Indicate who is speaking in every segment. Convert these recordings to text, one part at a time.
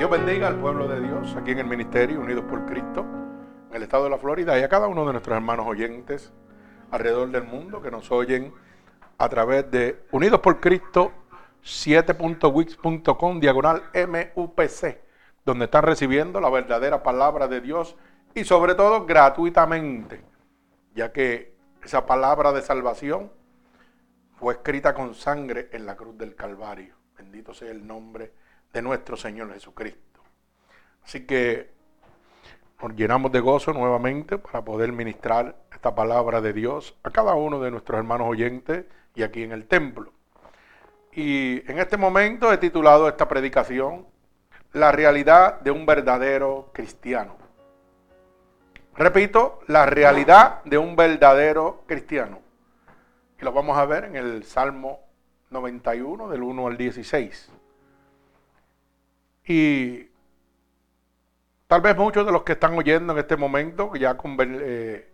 Speaker 1: Dios bendiga al pueblo de Dios aquí en el Ministerio Unidos por Cristo, en el estado de la Florida y a cada uno de nuestros hermanos oyentes alrededor del mundo que nos oyen a través de Unidos por Cristo 7.wix.com diagonal MUPC, donde están recibiendo la verdadera palabra de Dios y sobre todo gratuitamente, ya que esa palabra de salvación fue escrita con sangre en la cruz del Calvario. Bendito sea el nombre de nuestro Señor Jesucristo. Así que nos llenamos de gozo nuevamente para poder ministrar esta palabra de Dios a cada uno de nuestros hermanos oyentes y aquí en el templo. Y en este momento he titulado esta predicación La realidad de un verdadero cristiano. Repito, la realidad de un verdadero cristiano. Y lo vamos a ver en el Salmo 91 del 1 al 16. Y tal vez muchos de los que están oyendo en este momento, ya eh,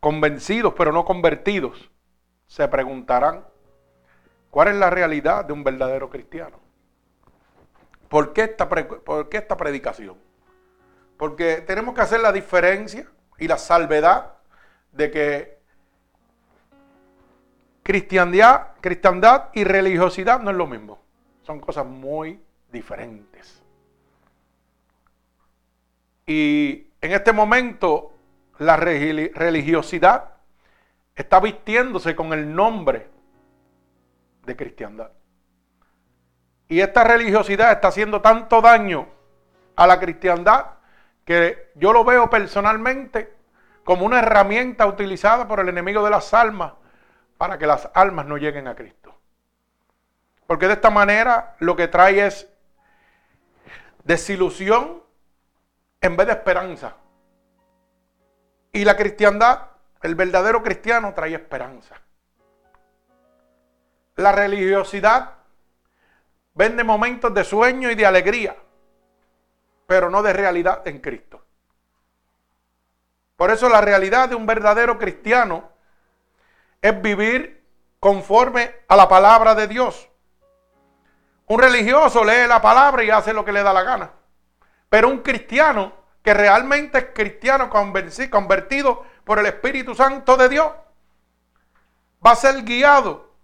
Speaker 1: convencidos pero no convertidos, se preguntarán, ¿cuál es la realidad de un verdadero cristiano? ¿Por qué esta, por qué esta predicación? Porque tenemos que hacer la diferencia y la salvedad de que cristiandad, cristiandad y religiosidad no es lo mismo. Son cosas muy diferentes. Y en este momento la religiosidad está vistiéndose con el nombre de cristiandad. Y esta religiosidad está haciendo tanto daño a la cristiandad que yo lo veo personalmente como una herramienta utilizada por el enemigo de las almas para que las almas no lleguen a Cristo. Porque de esta manera lo que trae es desilusión en vez de esperanza. Y la cristiandad, el verdadero cristiano trae esperanza. La religiosidad vende momentos de sueño y de alegría, pero no de realidad en Cristo. Por eso la realidad de un verdadero cristiano es vivir conforme a la palabra de Dios. Un religioso lee la palabra y hace lo que le da la gana. Pero un cristiano que realmente es cristiano convertido por el Espíritu Santo de Dios, va a ser guiado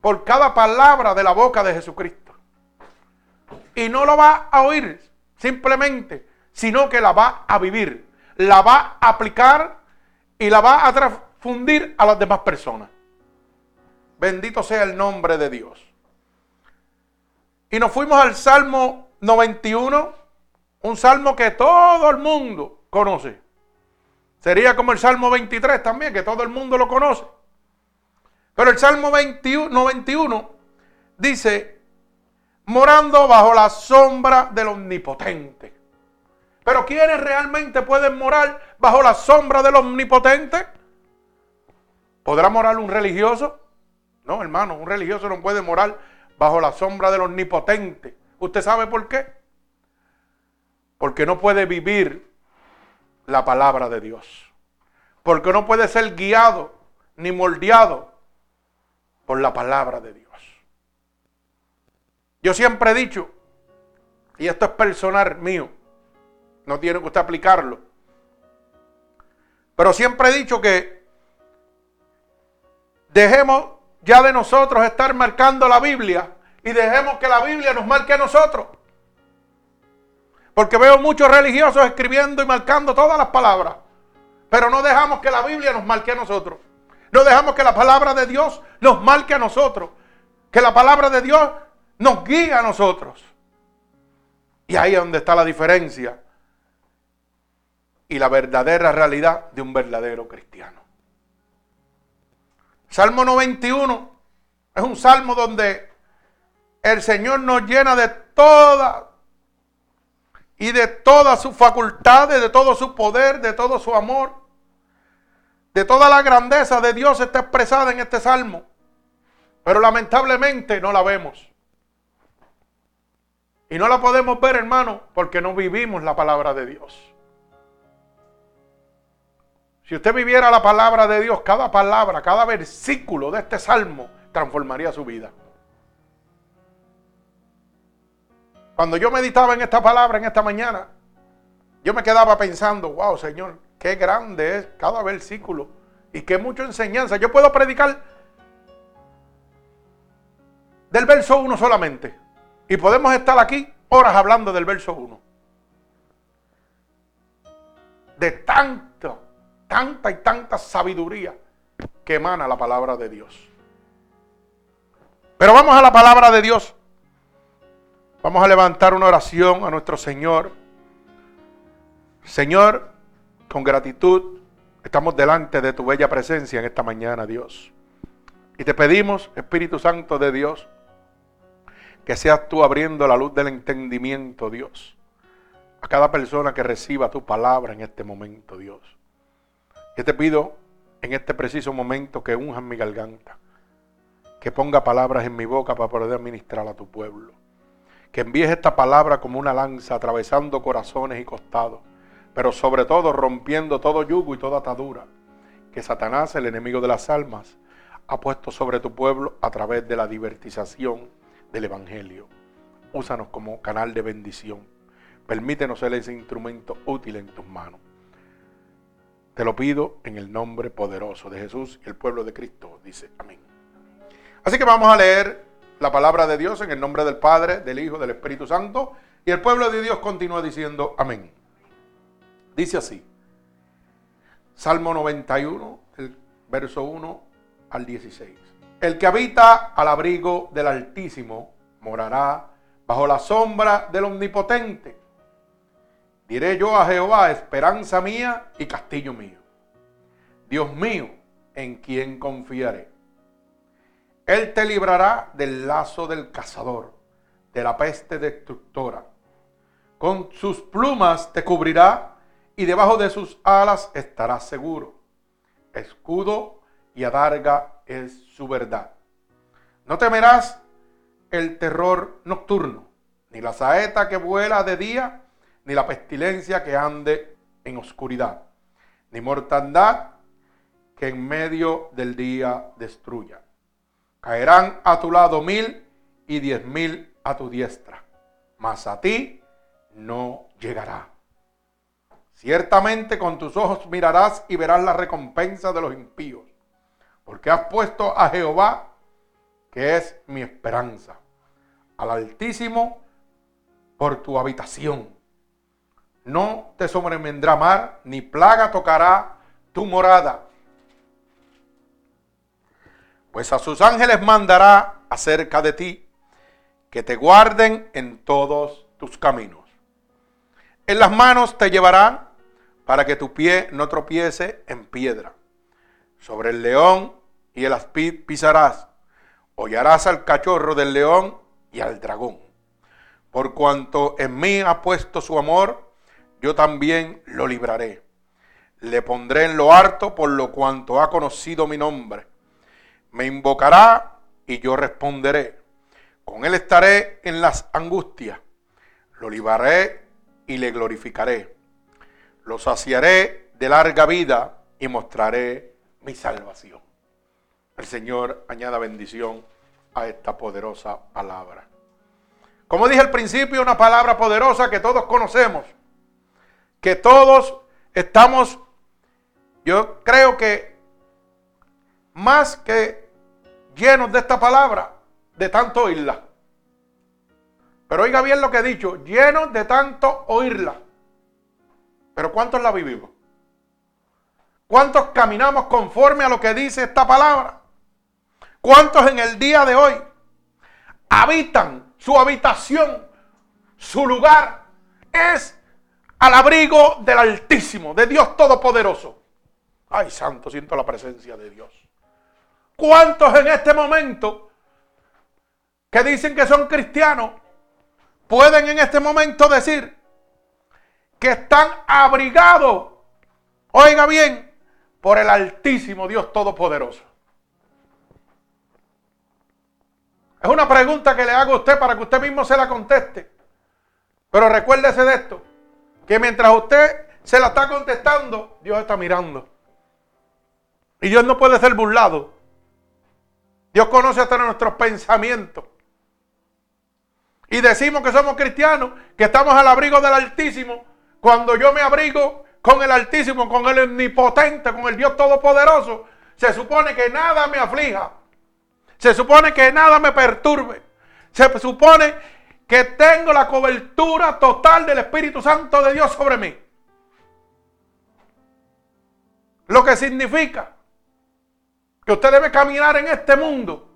Speaker 1: por cada palabra de la boca de Jesucristo. Y no lo va a oír simplemente, sino que la va a vivir, la va a aplicar y la va a transfundir a las demás personas. Bendito sea el nombre de Dios. Y nos fuimos al Salmo 91 un salmo que todo el mundo conoce. Sería como el Salmo 23 también, que todo el mundo lo conoce. Pero el Salmo 21, 91 dice, morando bajo la sombra del omnipotente. Pero ¿quiénes realmente pueden morar bajo la sombra del omnipotente? ¿Podrá morar un religioso? No, hermano, un religioso no puede morar bajo la sombra del omnipotente. ¿Usted sabe por qué? Porque no puede vivir la palabra de Dios. Porque no puede ser guiado ni moldeado por la palabra de Dios. Yo siempre he dicho, y esto es personal mío, no tiene que usted aplicarlo, pero siempre he dicho que dejemos ya de nosotros estar marcando la Biblia y dejemos que la Biblia nos marque a nosotros. Porque veo muchos religiosos escribiendo y marcando todas las palabras. Pero no dejamos que la Biblia nos marque a nosotros. No dejamos que la palabra de Dios nos marque a nosotros. Que la palabra de Dios nos guíe a nosotros. Y ahí es donde está la diferencia y la verdadera realidad de un verdadero cristiano. Salmo 91 es un salmo donde el Señor nos llena de toda y de todas sus facultades, de todo su poder, de todo su amor, de toda la grandeza de Dios está expresada en este salmo. Pero lamentablemente no la vemos. Y no la podemos ver, hermano, porque no vivimos la palabra de Dios. Si usted viviera la palabra de Dios, cada palabra, cada versículo de este salmo transformaría su vida. Cuando yo meditaba en esta palabra en esta mañana, yo me quedaba pensando, wow, Señor, qué grande es cada versículo y qué mucha enseñanza. Yo puedo predicar del verso 1 solamente. Y podemos estar aquí horas hablando del verso 1. De tanto, tanta y tanta sabiduría que emana la palabra de Dios. Pero vamos a la palabra de Dios. Vamos a levantar una oración a nuestro Señor. Señor, con gratitud, estamos delante de tu bella presencia en esta mañana, Dios. Y te pedimos, Espíritu Santo de Dios, que seas tú abriendo la luz del entendimiento, Dios, a cada persona que reciba tu palabra en este momento, Dios. Yo te pido en este preciso momento que unjan mi garganta, que ponga palabras en mi boca para poder administrar a tu pueblo, que envíes esta palabra como una lanza atravesando corazones y costados, pero sobre todo rompiendo todo yugo y toda atadura que Satanás, el enemigo de las almas, ha puesto sobre tu pueblo a través de la divertización del Evangelio. Úsanos como canal de bendición. Permítenos ser ese instrumento útil en tus manos. Te lo pido en el nombre poderoso de Jesús y el pueblo de Cristo. Dice amén. Así que vamos a leer la palabra de Dios en el nombre del Padre, del Hijo, del Espíritu Santo. Y el pueblo de Dios continúa diciendo amén. Dice así. Salmo 91, el verso 1 al 16. El que habita al abrigo del Altísimo morará bajo la sombra del Omnipotente. Diré yo a Jehová, esperanza mía y castillo mío. Dios mío, en quien confiaré. Él te librará del lazo del cazador, de la peste destructora. Con sus plumas te cubrirá y debajo de sus alas estarás seguro. Escudo y adarga es su verdad. No temerás el terror nocturno, ni la saeta que vuela de día, ni la pestilencia que ande en oscuridad, ni mortandad que en medio del día destruya. Caerán a tu lado mil y diez mil a tu diestra, mas a ti no llegará. Ciertamente con tus ojos mirarás y verás la recompensa de los impíos porque has puesto a Jehová, que es mi esperanza, al Altísimo por tu habitación. No te sobrevendrá mar, ni plaga tocará tu morada. Pues a sus ángeles mandará acerca de ti, que te guarden en todos tus caminos. En las manos te llevarán para que tu pie no tropiece en piedra. Sobre el león y el aspid pisarás. Hollarás al cachorro del león y al dragón. Por cuanto en mí ha puesto su amor, yo también lo libraré. Le pondré en lo harto por lo cuanto ha conocido mi nombre. Me invocará y yo responderé. Con él estaré en las angustias. Lo libraré y le glorificaré. Lo saciaré de larga vida y mostraré mi salvación. El Señor añada bendición a esta poderosa palabra. Como dije al principio, una palabra poderosa que todos conocemos, que todos estamos, yo creo que más que llenos de esta palabra, de tanto oírla. Pero oiga bien lo que he dicho, llenos de tanto oírla. Pero ¿cuántos la vivimos? ¿Cuántos caminamos conforme a lo que dice esta palabra? ¿Cuántos en el día de hoy habitan su habitación, su lugar es al abrigo del Altísimo, de Dios Todopoderoso? Ay, santo, siento la presencia de Dios. ¿Cuántos en este momento que dicen que son cristianos pueden en este momento decir que están abrigados, oiga bien, por el Altísimo Dios Todopoderoso. Es una pregunta que le hago a usted para que usted mismo se la conteste. Pero recuérdese de esto, que mientras usted se la está contestando, Dios está mirando. Y Dios no puede ser burlado. Dios conoce hasta nuestros pensamientos. y decimos que somos cristianos, que estamos al abrigo del Altísimo, cuando yo me abrigo con el Altísimo, con el Omnipotente, con el Dios Todopoderoso, se supone que nada me aflija. Se supone que nada me perturbe. Se supone que tengo la cobertura total del Espíritu Santo de Dios sobre mí. Lo que significa que usted debe caminar en este mundo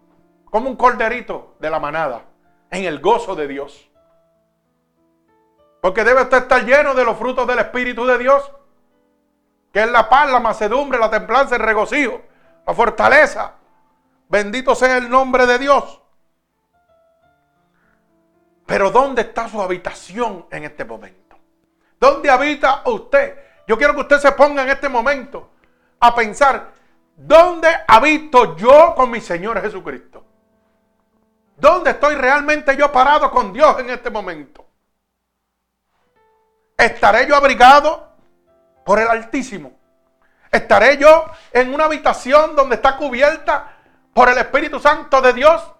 Speaker 1: como un corderito de la manada, en el gozo de Dios. Porque debe usted estar lleno de los frutos del Espíritu de Dios, que es la paz, la macedumbre, la templanza, el regocijo, la fortaleza. Bendito sea el nombre de Dios. Pero ¿dónde está su habitación en este momento? ¿Dónde habita usted? Yo quiero que usted se ponga en este momento a pensar, ¿dónde habito yo con mi Señor Jesucristo? ¿Dónde estoy realmente yo parado con Dios en este momento? ¿Estaré yo abrigado por el Altísimo? ¿Estaré yo en una habitación donde está cubierta por el Espíritu Santo de Dios?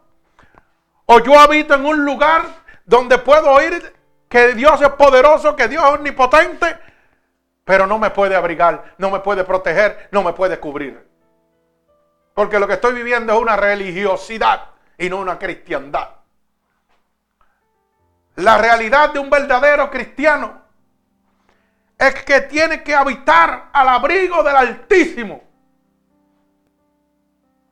Speaker 1: ¿O yo habito en un lugar donde puedo oír que Dios es poderoso, que Dios es omnipotente, pero no me puede abrigar, no me puede proteger, no me puede cubrir? Porque lo que estoy viviendo es una religiosidad y no una cristiandad. La realidad de un verdadero cristiano es que tiene que habitar al abrigo del Altísimo.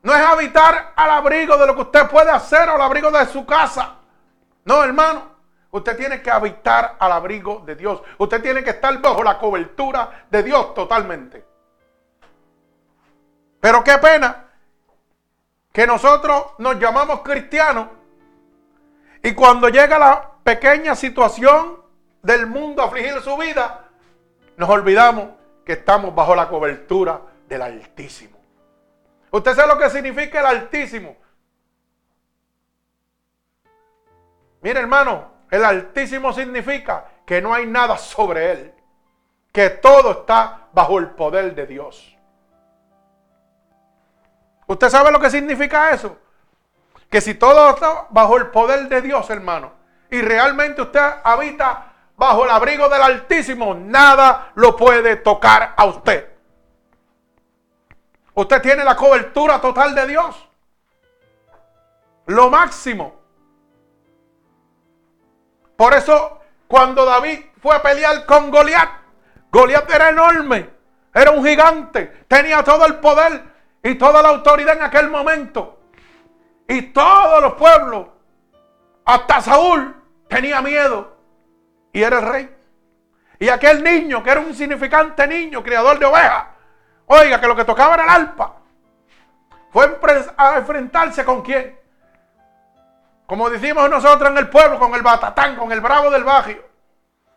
Speaker 1: No es habitar al abrigo de lo que usted puede hacer o al abrigo de su casa. No, hermano. Usted tiene que habitar al abrigo de Dios. Usted tiene que estar bajo la cobertura de Dios totalmente. Pero qué pena que nosotros nos llamamos cristianos y cuando llega la pequeña situación del mundo a afligir su vida, nos olvidamos que estamos bajo la cobertura del Altísimo. ¿Usted sabe lo que significa el Altísimo? Mire hermano, el Altísimo significa que no hay nada sobre él, que todo está bajo el poder de Dios. ¿Usted sabe lo que significa eso? Que si todo está bajo el poder de Dios, hermano, y realmente usted habita bajo el abrigo del Altísimo, nada lo puede tocar a usted. Usted tiene la cobertura total de Dios. Lo máximo. Por eso, cuando David fue a pelear con Goliat, Goliat era enorme, era un gigante, tenía todo el poder y toda la autoridad en aquel momento. Y todos los pueblos, hasta Saúl, tenía miedo. Y era el rey. Y aquel niño, que era un insignificante niño, criador de ovejas, oiga, que lo que tocaba era el alpa, fue a enfrentarse con quién. Como decimos nosotros en el pueblo, con el batatán, con el bravo del barrio.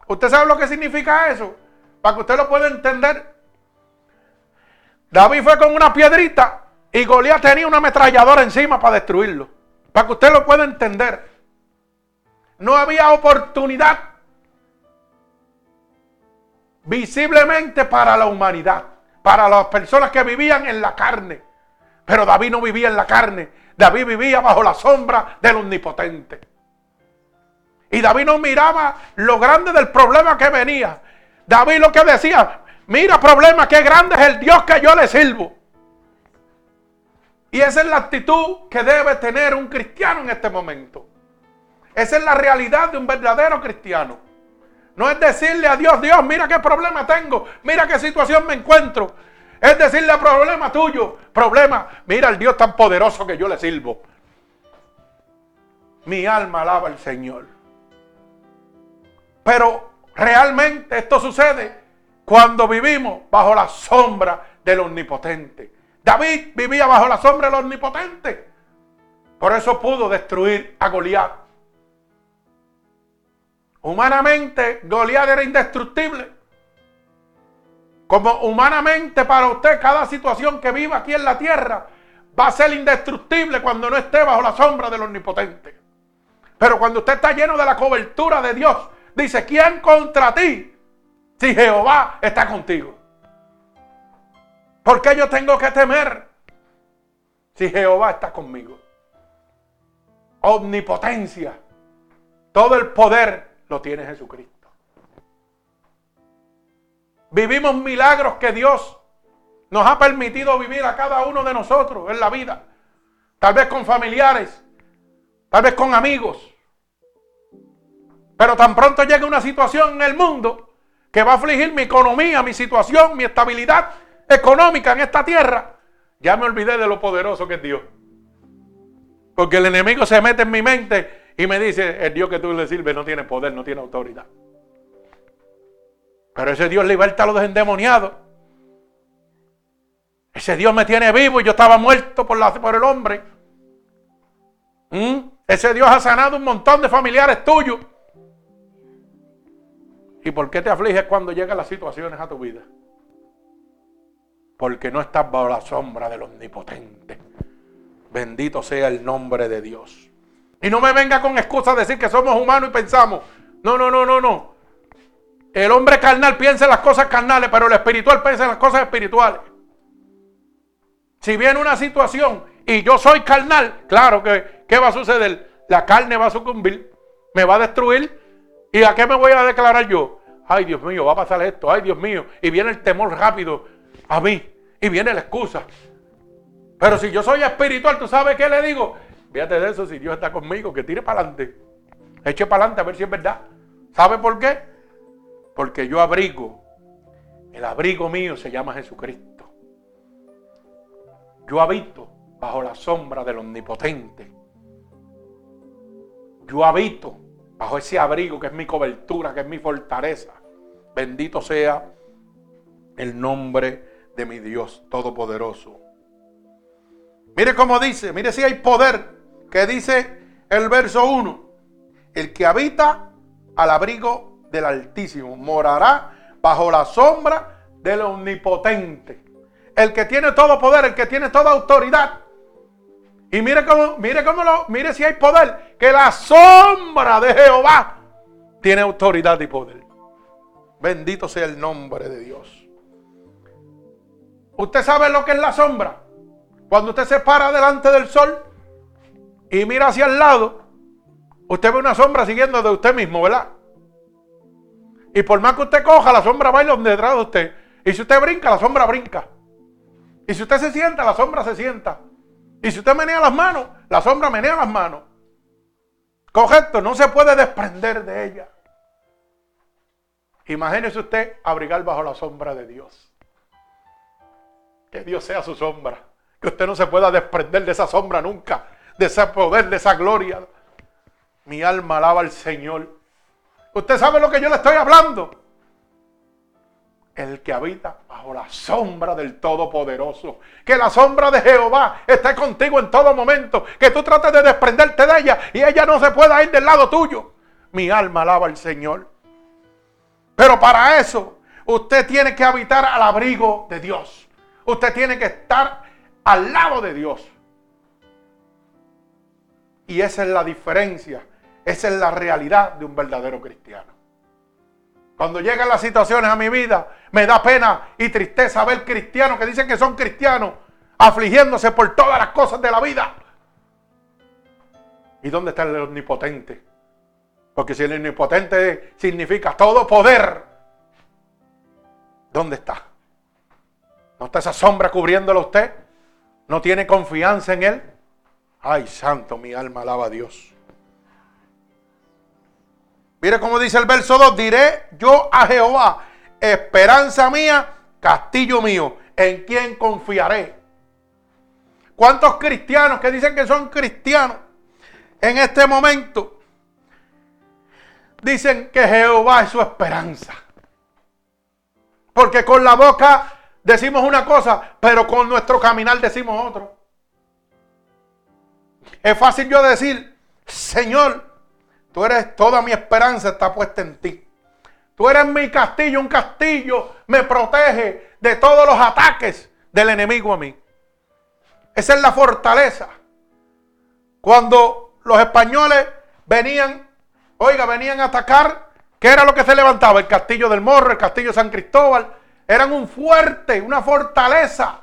Speaker 1: ¿Usted sabe lo que significa eso? Para que usted lo pueda entender. David fue con una piedrita y Goliat tenía una ametralladora encima para destruirlo. Para que usted lo pueda entender. No había oportunidad visiblemente para la humanidad, para las personas que vivían en la carne. Pero David no vivía en la carne. David vivía bajo la sombra del omnipotente. Y David no miraba lo grande del problema que venía. David lo que decía, Mira, problema, qué grande es el Dios que yo le sirvo. Y esa es la actitud que debe tener un cristiano en este momento. Esa es la realidad de un verdadero cristiano. No es decirle a Dios, Dios, mira qué problema tengo, mira qué situación me encuentro. Es decirle problema tuyo, problema, mira el Dios tan poderoso que yo le sirvo. Mi alma alaba al Señor. Pero realmente esto sucede cuando vivimos bajo la sombra del omnipotente. David vivía bajo la sombra del omnipotente. Por eso pudo destruir a Goliat. Humanamente, Goliat era indestructible. Como humanamente para usted cada situación que viva aquí en la tierra va a ser indestructible cuando no esté bajo la sombra del omnipotente. Pero cuando usted está lleno de la cobertura de Dios, dice, ¿quién contra ti? Si Jehová está contigo. ¿Por qué yo tengo que temer? Si Jehová está conmigo. Omnipotencia. Todo el poder lo tiene Jesucristo. Vivimos milagros que Dios nos ha permitido vivir a cada uno de nosotros en la vida. Tal vez con familiares, tal vez con amigos. Pero tan pronto llega una situación en el mundo que va a afligir mi economía, mi situación, mi estabilidad económica en esta tierra, ya me olvidé de lo poderoso que es Dios. Porque el enemigo se mete en mi mente y me dice, el Dios que tú le sirves no tiene poder, no tiene autoridad. Pero ese Dios liberta a los endemoniados. Ese Dios me tiene vivo y yo estaba muerto por, la, por el hombre. ¿Mm? Ese Dios ha sanado un montón de familiares tuyos. ¿Y por qué te afliges cuando llegan las situaciones a tu vida? Porque no estás bajo la sombra del omnipotente. Bendito sea el nombre de Dios. Y no me venga con excusa decir que somos humanos y pensamos. No, no, no, no, no. El hombre carnal piensa en las cosas carnales, pero el espiritual piensa en las cosas espirituales. Si viene una situación y yo soy carnal, claro que, ¿qué va a suceder? La carne va a sucumbir, me va a destruir. ¿Y a qué me voy a declarar yo? Ay, Dios mío, va a pasar esto, ay, Dios mío. Y viene el temor rápido a mí. Y viene la excusa. Pero si yo soy espiritual, ¿tú sabes qué le digo? Fíjate de eso, si Dios está conmigo, que tire para adelante. Eche para adelante a ver si es verdad. ¿Sabe por qué? Porque yo abrigo. El abrigo mío se llama Jesucristo. Yo habito bajo la sombra del Omnipotente. Yo habito bajo ese abrigo que es mi cobertura, que es mi fortaleza. Bendito sea el nombre de mi Dios Todopoderoso. Mire cómo dice, mire si hay poder, que dice el verso 1. El que habita al abrigo del Altísimo morará bajo la sombra del Omnipotente. El que tiene todo poder, el que tiene toda autoridad. Y mire cómo, mire cómo lo, mire si hay poder, que la sombra de Jehová tiene autoridad y poder. Bendito sea el nombre de Dios. ¿Usted sabe lo que es la sombra? Cuando usted se para delante del sol y mira hacia el lado, usted ve una sombra siguiendo de usted mismo, ¿verdad? Y por más que usted coja, la sombra donde detrás de usted. Y si usted brinca, la sombra brinca. Y si usted se sienta, la sombra se sienta. Y si usted menea las manos, la sombra menea las manos. Correcto, no se puede desprender de ella. Imagínese usted abrigar bajo la sombra de Dios. Que Dios sea su sombra que usted no se pueda desprender de esa sombra nunca, de ese poder, de esa gloria. Mi alma alaba al Señor. Usted sabe lo que yo le estoy hablando. El que habita bajo la sombra del Todopoderoso. Que la sombra de Jehová esté contigo en todo momento. Que tú trates de desprenderte de ella y ella no se pueda ir del lado tuyo. Mi alma alaba al Señor. Pero para eso usted tiene que habitar al abrigo de Dios. Usted tiene que estar al lado de Dios. Y esa es la diferencia, esa es la realidad de un verdadero cristiano. Cuando llegan las situaciones a mi vida, me da pena y tristeza ver cristianos que dicen que son cristianos, afligiéndose por todas las cosas de la vida. ¿Y dónde está el omnipotente? Porque si el omnipotente significa todo poder, ¿dónde está? ¿No está esa sombra cubriéndolo usted? no tiene confianza en Él, ay santo, mi alma alaba a Dios. Mire cómo dice el verso 2, diré yo a Jehová, esperanza mía, castillo mío, en quien confiaré. ¿Cuántos cristianos que dicen que son cristianos en este momento dicen que Jehová es su esperanza? Porque con la boca decimos una cosa, pero con nuestro caminar decimos otro. Es fácil yo decir, Señor, tú eres toda mi esperanza está puesta en ti. Tú eres mi castillo, un castillo me protege de todos los ataques del enemigo a mí. Esa es la fortaleza. Cuando los españoles venían, oiga, venían a atacar, ¿qué era lo que se levantaba? El castillo del Morro, el castillo de San Cristóbal, eran un fuerte, una fortaleza.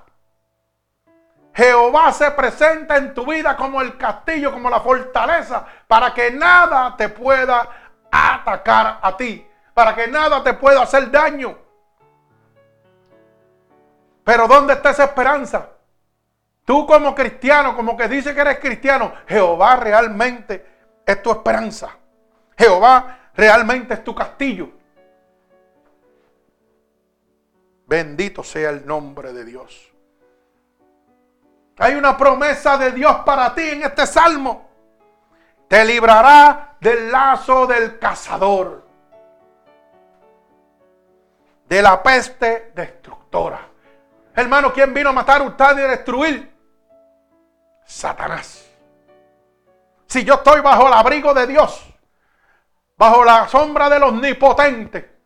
Speaker 1: Jehová se presenta en tu vida como el castillo, como la fortaleza, para que nada te pueda atacar a ti, para que nada te pueda hacer daño. Pero ¿dónde está esa esperanza? Tú como cristiano, como que dice que eres cristiano, Jehová realmente es tu esperanza. Jehová realmente es tu castillo. Bendito sea el nombre de Dios. Hay una promesa de Dios para ti en este salmo. Te librará del lazo del cazador, de la peste destructora. Hermano, ¿quién vino a matar, usted y destruir? Satanás. Si yo estoy bajo el abrigo de Dios, bajo la sombra del omnipotente,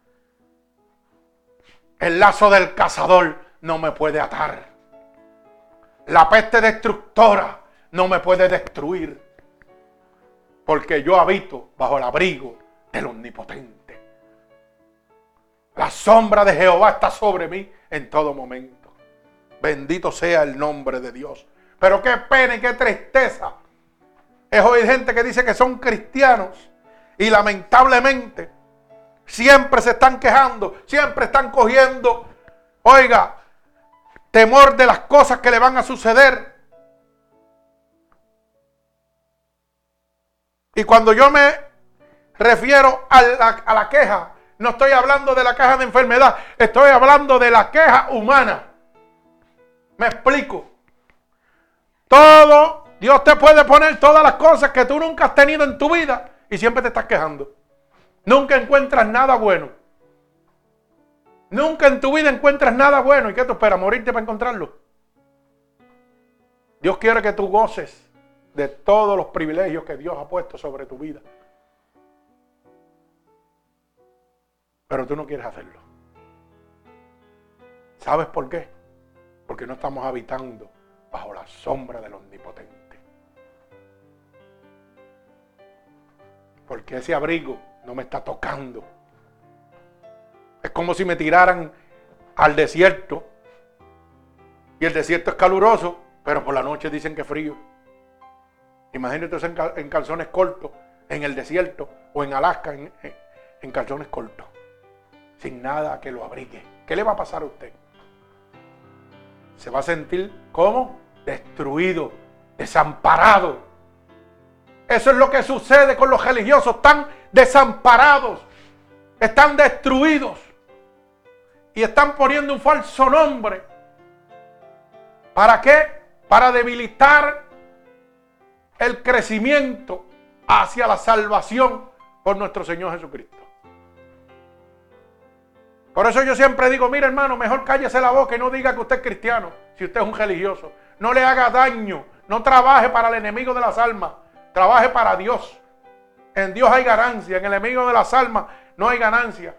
Speaker 1: el lazo del cazador no me puede atar. La peste destructora no me puede destruir. Porque yo habito bajo el abrigo del omnipotente. La sombra de Jehová está sobre mí en todo momento. Bendito sea el nombre de Dios. Pero qué pena y qué tristeza. Es hoy gente que dice que son cristianos y lamentablemente Siempre se están quejando, siempre están cogiendo, oiga, temor de las cosas que le van a suceder. Y cuando yo me refiero a la, a la, queja, no estoy hablando de la queja de enfermedad, estoy hablando de la queja humana. Me explico. Todo, Dios te puede poner todas las cosas que tú nunca has tenido en tu vida y siempre te estás quejando. Nunca encuentras nada bueno. Nunca en tu vida encuentras nada bueno. ¿Y qué tú esperas? ¿Morirte para encontrarlo? Dios quiere que tú goces de todos los privilegios que Dios ha puesto sobre tu vida. Pero tú no quieres hacerlo. ¿Sabes por qué? Porque no estamos habitando bajo la sombra del omnipotente. Porque ese abrigo no me está tocando. Es como si me tiraran al desierto. Y el desierto es caluroso, pero por la noche dicen que es frío. Imagínate en calzones cortos, en el desierto o en Alaska, en, en calzones cortos, sin nada que lo abrigue. ¿Qué le va a pasar a usted? Se va a sentir como destruido, desamparado. Eso es lo que sucede con los religiosos. Están desamparados, están destruidos y están poniendo un falso nombre. ¿Para qué? Para debilitar el crecimiento hacia la salvación por nuestro Señor Jesucristo. Por eso yo siempre digo, mire hermano, mejor cállese la boca y no diga que usted es cristiano, si usted es un religioso. No le haga daño, no trabaje para el enemigo de las almas, trabaje para Dios. En Dios hay ganancia, en el enemigo de las almas no hay ganancia.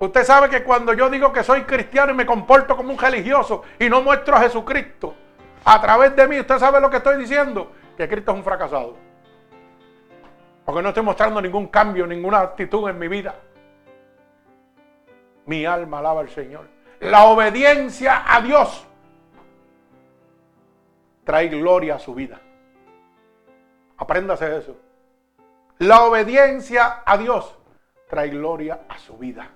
Speaker 1: Usted sabe que cuando yo digo que soy cristiano y me comporto como un religioso y no muestro a Jesucristo a través de mí, usted sabe lo que estoy diciendo, que Cristo es un fracasado. Porque no estoy mostrando ningún cambio, ninguna actitud en mi vida. Mi alma alaba al Señor. La obediencia a Dios trae gloria a su vida. Apréndase eso. La obediencia a Dios trae gloria a su vida.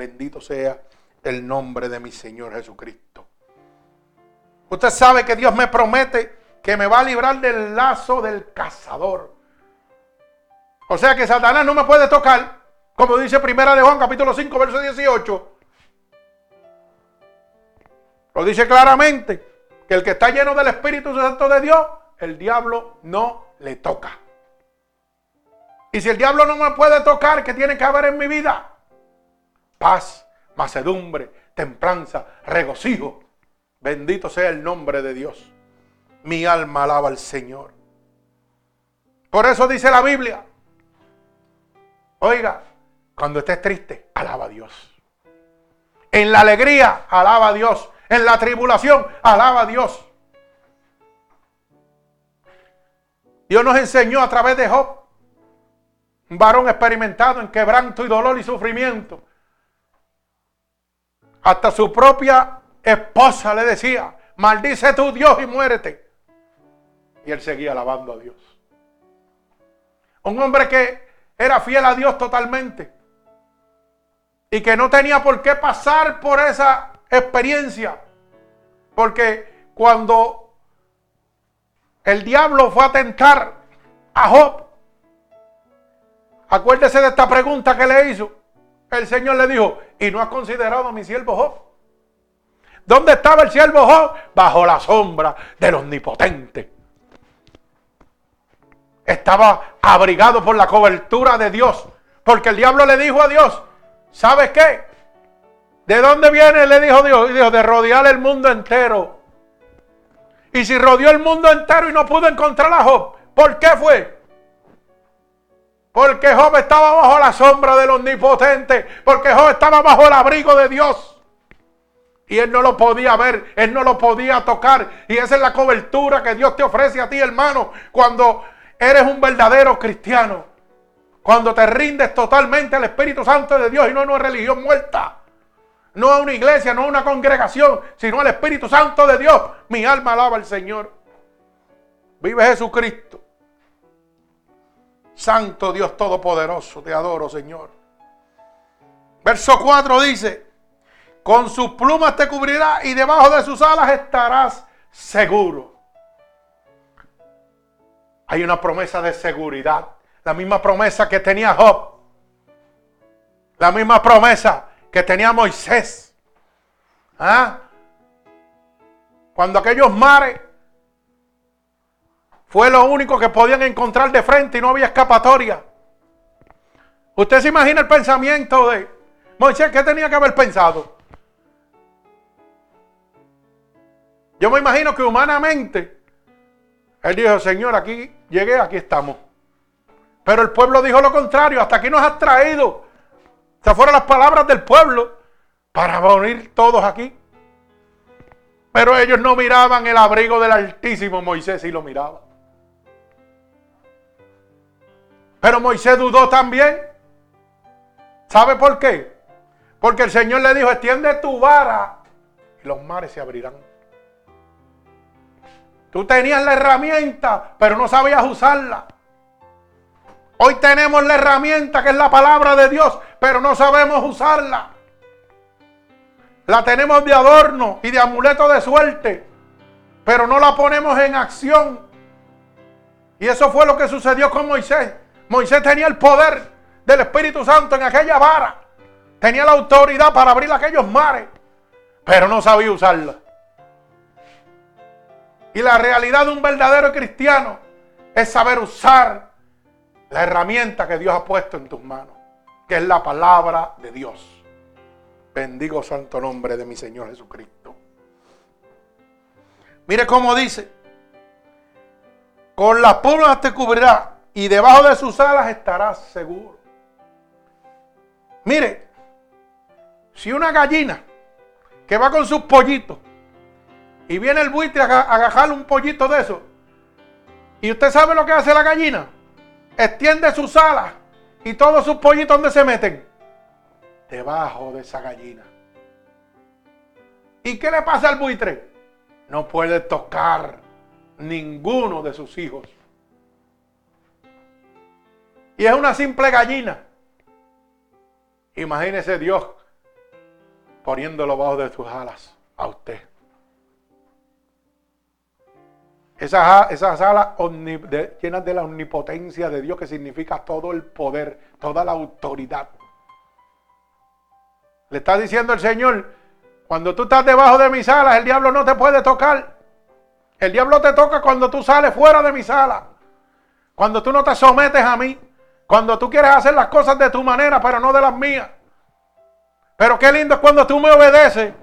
Speaker 1: Bendito sea el nombre de mi Señor Jesucristo. Usted sabe que Dios me promete que me va a librar del lazo del cazador. O sea que Satanás no me puede tocar, como dice Primera de Juan capítulo 5 verso 18. Lo dice claramente que el que está lleno del Espíritu Santo de Dios, el diablo no le toca. Y si el diablo no me puede tocar, ¿qué tiene que haber en mi vida? Paz, macedumbre, templanza, regocijo. Bendito sea el nombre de Dios. Mi alma alaba al Señor. Por eso dice la Biblia. Oiga, cuando estés triste, alaba a Dios. En la alegría, alaba a Dios. En la tribulación, alaba a Dios. Dios nos enseñó a través de Job, un varón experimentado en quebranto y dolor y sufrimiento. Hasta su propia esposa le decía, maldice tu Dios y muérete. Y él seguía alabando a Dios. Un hombre que era fiel a Dios totalmente. Y que no tenía por qué pasar por esa experiencia. Porque cuando el diablo fue a tentar a Job, acuérdese de esta pregunta que le hizo. El Señor le dijo, ¿y no has considerado a mi siervo Job? ¿Dónde estaba el siervo Job? Bajo la sombra del omnipotente. Estaba abrigado por la cobertura de Dios. Porque el diablo le dijo a Dios, ¿sabes qué? ¿De dónde viene? Le dijo Dios. Y dijo, de rodear el mundo entero. Y si rodeó el mundo entero y no pudo encontrar a Job, ¿por qué fue? Porque Job estaba bajo la sombra del omnipotente. Porque Job estaba bajo el abrigo de Dios. Y él no lo podía ver, él no lo podía tocar. Y esa es la cobertura que Dios te ofrece a ti, hermano, cuando eres un verdadero cristiano. Cuando te rindes totalmente al Espíritu Santo de Dios y no a una religión muerta. No a una iglesia, no a una congregación, sino al Espíritu Santo de Dios. Mi alma alaba al Señor. Vive Jesucristo. Santo Dios Todopoderoso, te adoro, Señor. Verso 4 dice, con sus plumas te cubrirá y debajo de sus alas estarás seguro. Hay una promesa de seguridad. La misma promesa que tenía Job. La misma promesa que tenía Moisés. ¿Ah? Cuando aquellos mares fue lo único que podían encontrar de frente y no había escapatoria. Usted se imagina el pensamiento de Moisés, ¿qué tenía que haber pensado? Yo me imagino que humanamente, él dijo, Señor, aquí llegué, aquí estamos. Pero el pueblo dijo lo contrario, hasta aquí nos has traído. Estas fueron las palabras del pueblo para venir todos aquí. Pero ellos no miraban el abrigo del Altísimo, Moisés sí lo miraba. Pero Moisés dudó también. ¿Sabe por qué? Porque el Señor le dijo, extiende tu vara y los mares se abrirán. Tú tenías la herramienta, pero no sabías usarla. Hoy tenemos la herramienta que es la palabra de Dios, pero no sabemos usarla. La tenemos de adorno y de amuleto de suerte, pero no la ponemos en acción. Y eso fue lo que sucedió con Moisés. Moisés tenía el poder del Espíritu Santo en aquella vara. Tenía la autoridad para abrir aquellos mares, pero no sabía usarla. Y la realidad de un verdadero cristiano es saber usar la herramienta que Dios ha puesto en tus manos, que es la palabra de Dios. Bendigo santo nombre de mi Señor Jesucristo. Mire cómo dice, con las plumas te cubrirá y debajo de sus alas estarás seguro. Mire, si una gallina que va con sus pollitos y viene el buitre a agajarle un pollito de eso. ¿Y usted sabe lo que hace la gallina? Extiende sus alas y todos sus pollitos donde se meten? Debajo de esa gallina. ¿Y qué le pasa al buitre? No puede tocar ninguno de sus hijos. Y es una simple gallina. Imagínese Dios poniéndolo bajo de sus alas a usted. Esas, alas llenas de la omnipotencia de Dios que significa todo el poder, toda la autoridad. Le está diciendo el Señor, cuando tú estás debajo de mis alas, el diablo no te puede tocar. El diablo te toca cuando tú sales fuera de mis alas. Cuando tú no te sometes a mí. Cuando tú quieres hacer las cosas de tu manera, pero no de las mías. Pero qué lindo es cuando tú me obedeces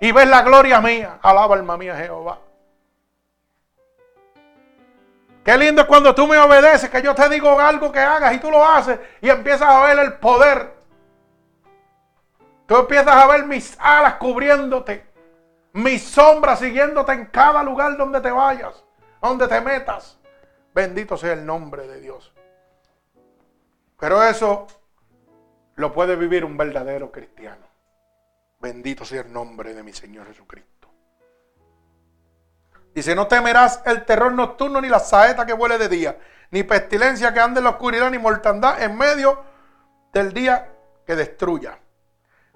Speaker 1: y ves la gloria mía. Alaba alma mía Jehová. Qué lindo es cuando tú me obedeces, que yo te digo algo que hagas y tú lo haces y empiezas a ver el poder. Tú empiezas a ver mis alas cubriéndote, mis sombras siguiéndote en cada lugar donde te vayas, donde te metas. Bendito sea el nombre de Dios. Pero eso lo puede vivir un verdadero cristiano. Bendito sea el nombre de mi Señor Jesucristo. Dice, no temerás el terror nocturno ni la saeta que vuele de día, ni pestilencia que ande en la oscuridad, ni mortandad en medio del día que destruya.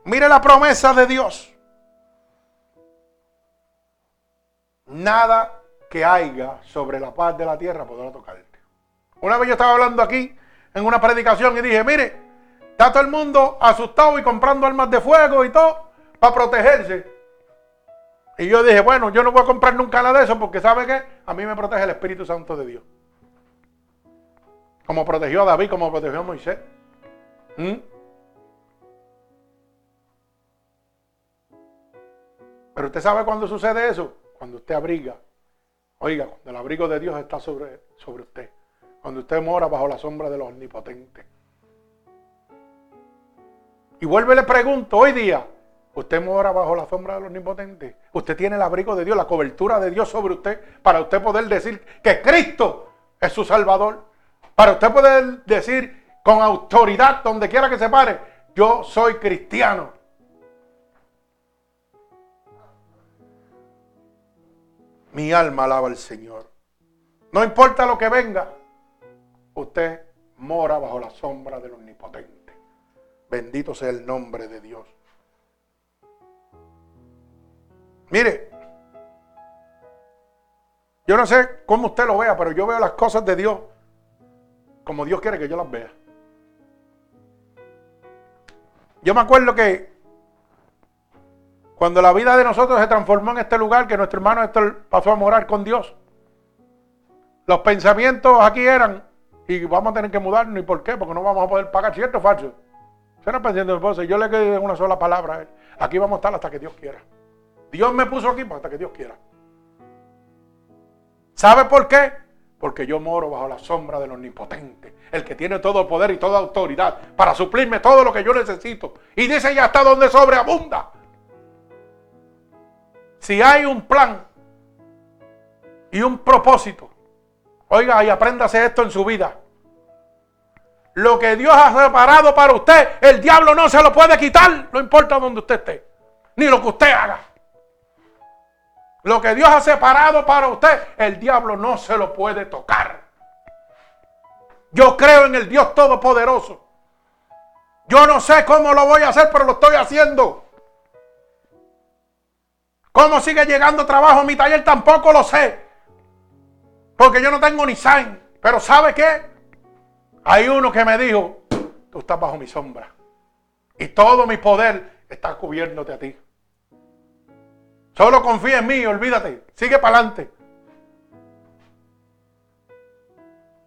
Speaker 1: Mire la promesa de Dios. Nada que haya sobre la paz de la tierra podrá tocarte. Una vez yo estaba hablando aquí en una predicación y dije, mire, está todo el mundo asustado y comprando armas de fuego y todo para protegerse. Y yo dije, bueno, yo no voy a comprar nunca nada de eso porque ¿sabe qué? A mí me protege el Espíritu Santo de Dios. Como protegió a David, como protegió a Moisés. ¿Mm? Pero usted sabe cuándo sucede eso? Cuando usted abriga. Oiga, cuando el abrigo de Dios está sobre, sobre usted. Cuando usted mora bajo la sombra de los omnipotentes. Y vuelve le pregunto, hoy día, Usted mora bajo la sombra de los omnipotentes. Usted tiene el abrigo de Dios, la cobertura de Dios sobre usted, para usted poder decir que Cristo es su Salvador. Para usted poder decir con autoridad, donde quiera que se pare, yo soy cristiano. Mi alma alaba al Señor. No importa lo que venga, usted mora bajo la sombra del Omnipotente. Bendito sea el nombre de Dios. Mire, yo no sé cómo usted lo vea, pero yo veo las cosas de Dios como Dios quiere que yo las vea. Yo me acuerdo que cuando la vida de nosotros se transformó en este lugar, que nuestro hermano pasó a morar con Dios, los pensamientos aquí eran, y vamos a tener que mudarnos, ¿y por qué? Porque no vamos a poder pagar, ¿cierto o falso? Se no pensando en Yo le quedé una sola palabra a él. Aquí vamos a estar hasta que Dios quiera. Dios me puso aquí hasta que Dios quiera. ¿Sabe por qué? Porque yo moro bajo la sombra del omnipotente, el que tiene todo el poder y toda autoridad para suplirme todo lo que yo necesito. Y dice ya hasta donde sobreabunda. Si hay un plan y un propósito, oiga y apréndase esto en su vida. Lo que Dios ha separado para usted, el diablo no se lo puede quitar, no importa donde usted esté, ni lo que usted haga. Lo que Dios ha separado para usted, el diablo no se lo puede tocar. Yo creo en el Dios Todopoderoso. Yo no sé cómo lo voy a hacer, pero lo estoy haciendo. ¿Cómo sigue llegando trabajo en mi taller? Tampoco lo sé. Porque yo no tengo ni sign. Pero ¿sabe qué? Hay uno que me dijo, tú estás bajo mi sombra. Y todo mi poder está cubriéndote a ti. Solo confía en mí, olvídate. Sigue para adelante.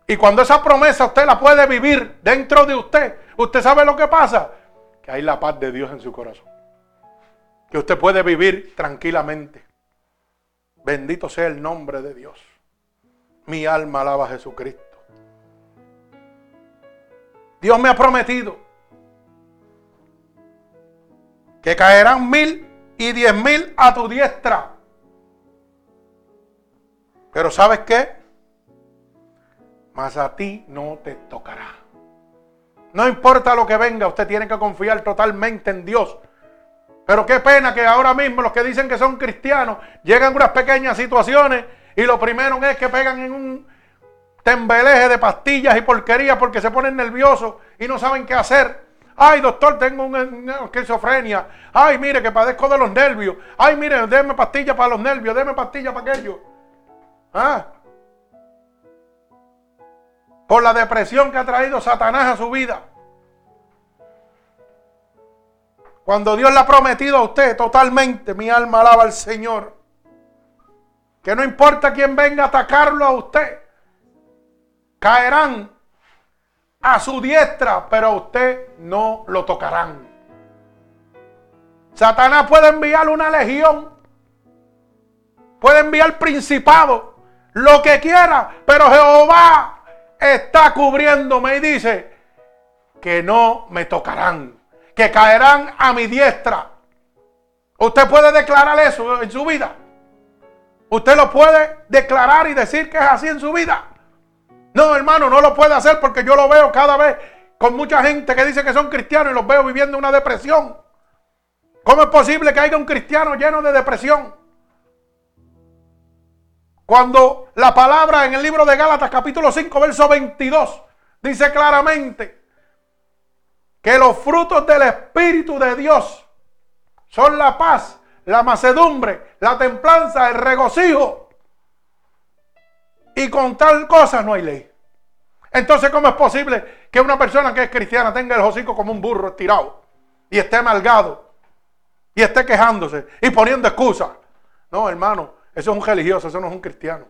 Speaker 1: Y cuando esa promesa usted la puede vivir dentro de usted, usted sabe lo que pasa. Que hay la paz de Dios en su corazón. Que usted puede vivir tranquilamente. Bendito sea el nombre de Dios. Mi alma alaba a Jesucristo. Dios me ha prometido que caerán mil y diez mil a tu diestra. Pero ¿sabes qué? Mas a ti no te tocará. No importa lo que venga, usted tiene que confiar totalmente en Dios. Pero qué pena que ahora mismo los que dicen que son cristianos llegan unas pequeñas situaciones y lo primero es que pegan en un tembeleje de pastillas y porquerías porque se ponen nerviosos y no saben qué hacer. Ay, doctor, tengo una, esquizofrenia. Ay, mire, que padezco de los nervios. Ay, mire, déme pastilla para los nervios, déme pastilla para aquello. ¿Ah? Por la depresión que ha traído Satanás a su vida. Cuando Dios le ha prometido a usted totalmente, mi alma alaba al Señor. Que no importa quién venga a atacarlo a usted, caerán a su diestra, pero a usted no lo tocarán. Satanás puede enviar una legión, puede enviar principado, lo que quiera, pero Jehová está cubriéndome y dice que no me tocarán, que caerán a mi diestra. Usted puede declarar eso en su vida. Usted lo puede declarar y decir que es así en su vida. No, hermano, no lo puede hacer porque yo lo veo cada vez con mucha gente que dice que son cristianos y los veo viviendo una depresión. ¿Cómo es posible que haya un cristiano lleno de depresión? Cuando la palabra en el libro de Gálatas capítulo 5 verso 22 dice claramente que los frutos del Espíritu de Dios son la paz, la macedumbre, la templanza, el regocijo. Y con tal cosa no hay ley. Entonces, ¿cómo es posible que una persona que es cristiana tenga el hocico como un burro estirado y esté amargado y esté quejándose y poniendo excusas? No, hermano, eso es un religioso, eso no es un cristiano.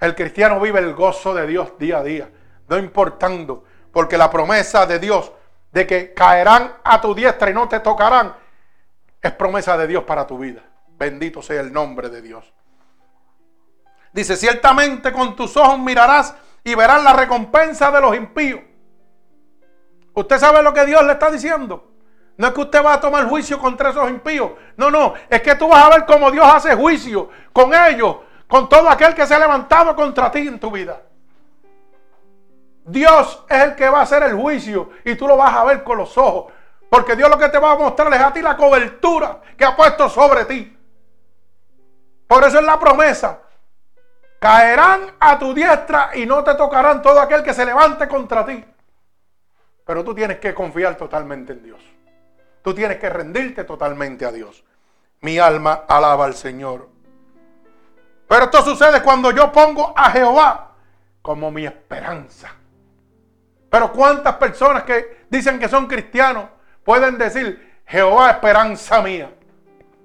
Speaker 1: El cristiano vive el gozo de Dios día a día, no importando, porque la promesa de Dios de que caerán a tu diestra y no te tocarán es promesa de Dios para tu vida. Bendito sea el nombre de Dios. Dice, ciertamente con tus ojos mirarás y verás la recompensa de los impíos. ¿Usted sabe lo que Dios le está diciendo? No es que usted va a tomar juicio contra esos impíos. No, no. Es que tú vas a ver cómo Dios hace juicio con ellos, con todo aquel que se ha levantado contra ti en tu vida. Dios es el que va a hacer el juicio y tú lo vas a ver con los ojos. Porque Dios lo que te va a mostrar es a ti la cobertura que ha puesto sobre ti. Por eso es la promesa. Caerán a tu diestra y no te tocarán todo aquel que se levante contra ti. Pero tú tienes que confiar totalmente en Dios. Tú tienes que rendirte totalmente a Dios. Mi alma alaba al Señor. Pero esto sucede cuando yo pongo a Jehová como mi esperanza. Pero cuántas personas que dicen que son cristianos pueden decir, Jehová esperanza mía.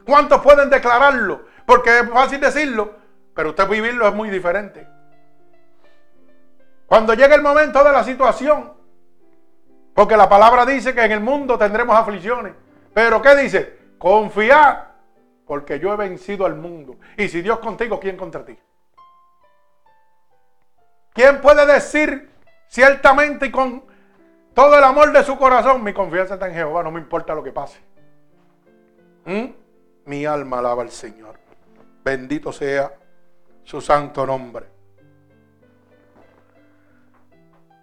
Speaker 1: ¿Cuántos pueden declararlo? Porque es fácil decirlo, pero usted vivirlo es muy diferente. Cuando llega el momento de la situación, porque la palabra dice que en el mundo tendremos aflicciones. Pero ¿qué dice? Confiar, porque yo he vencido al mundo. Y si Dios contigo, ¿quién contra ti? ¿Quién puede decir ciertamente y con todo el amor de su corazón, mi confianza está en Jehová, no me importa lo que pase? ¿Mm? Mi alma alaba al Señor. Bendito sea su santo nombre.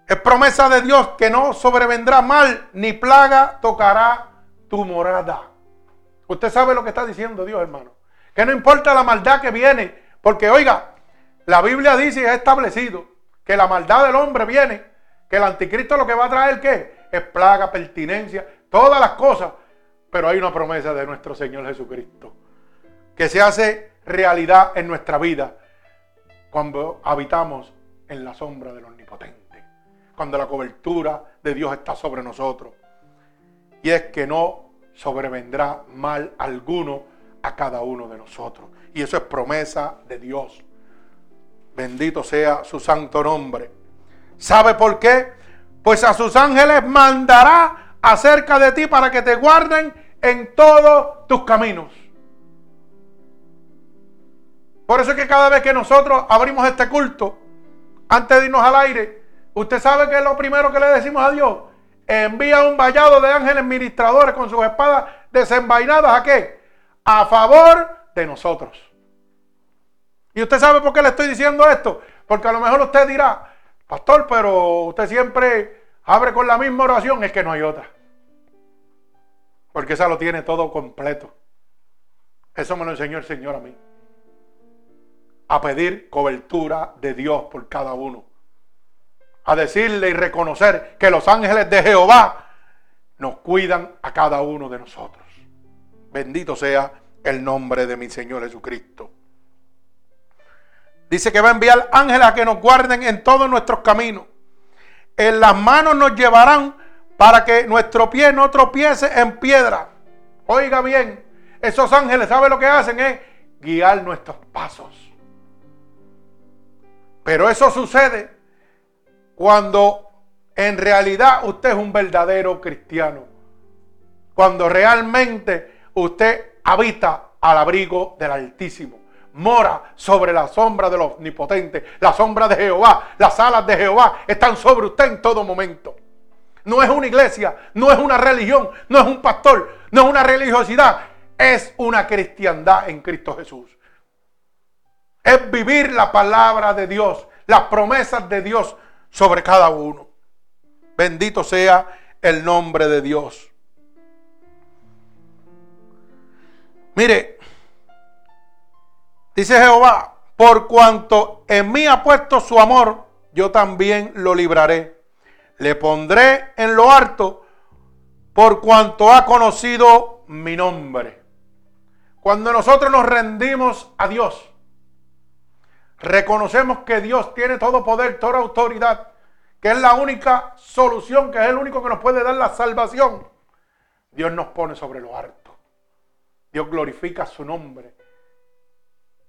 Speaker 1: Es promesa de Dios que no sobrevendrá mal ni plaga tocará tu morada. Usted sabe lo que está diciendo Dios, hermano. Que no importa la maldad que viene, porque oiga, la Biblia dice y ha establecido que la maldad del hombre viene, que el anticristo lo que va a traer ¿qué? es plaga, pertinencia, todas las cosas. Pero hay una promesa de nuestro Señor Jesucristo que se hace realidad en nuestra vida cuando habitamos en la sombra del Omnipotente cuando la cobertura de Dios está sobre nosotros. Y es que no sobrevendrá mal alguno a cada uno de nosotros. Y eso es promesa de Dios. Bendito sea su santo nombre. ¿Sabe por qué? Pues a sus ángeles mandará acerca de ti para que te guarden en todos tus caminos. Por eso es que cada vez que nosotros abrimos este culto, antes de irnos al aire, Usted sabe que es lo primero que le decimos a Dios. Envía un vallado de ángeles ministradores con sus espadas desenvainadas a qué? A favor de nosotros. Y usted sabe por qué le estoy diciendo esto. Porque a lo mejor usted dirá, pastor, pero usted siempre abre con la misma oración. Es que no hay otra. Porque esa lo tiene todo completo. Eso me lo enseñó el Señor a mí. A pedir cobertura de Dios por cada uno a decirle y reconocer que los ángeles de Jehová nos cuidan a cada uno de nosotros. Bendito sea el nombre de mi Señor Jesucristo. Dice que va a enviar ángeles a que nos guarden en todos nuestros caminos. En las manos nos llevarán para que nuestro pie no tropiece en piedra. Oiga bien, esos ángeles, ¿sabe lo que hacen? Es guiar nuestros pasos. Pero eso sucede cuando en realidad usted es un verdadero cristiano. Cuando realmente usted habita al abrigo del Altísimo. Mora sobre la sombra del Omnipotente. La sombra de Jehová. Las alas de Jehová están sobre usted en todo momento. No es una iglesia, no es una religión, no es un pastor, no es una religiosidad. Es una cristiandad en Cristo Jesús. Es vivir la palabra de Dios, las promesas de Dios sobre cada uno. Bendito sea el nombre de Dios. Mire, Dice Jehová, por cuanto en mí ha puesto su amor, yo también lo libraré. Le pondré en lo alto por cuanto ha conocido mi nombre. Cuando nosotros nos rendimos a Dios, reconocemos que Dios tiene todo poder, toda autoridad, que es la única solución, que es el único que nos puede dar la salvación. Dios nos pone sobre lo alto. Dios glorifica su nombre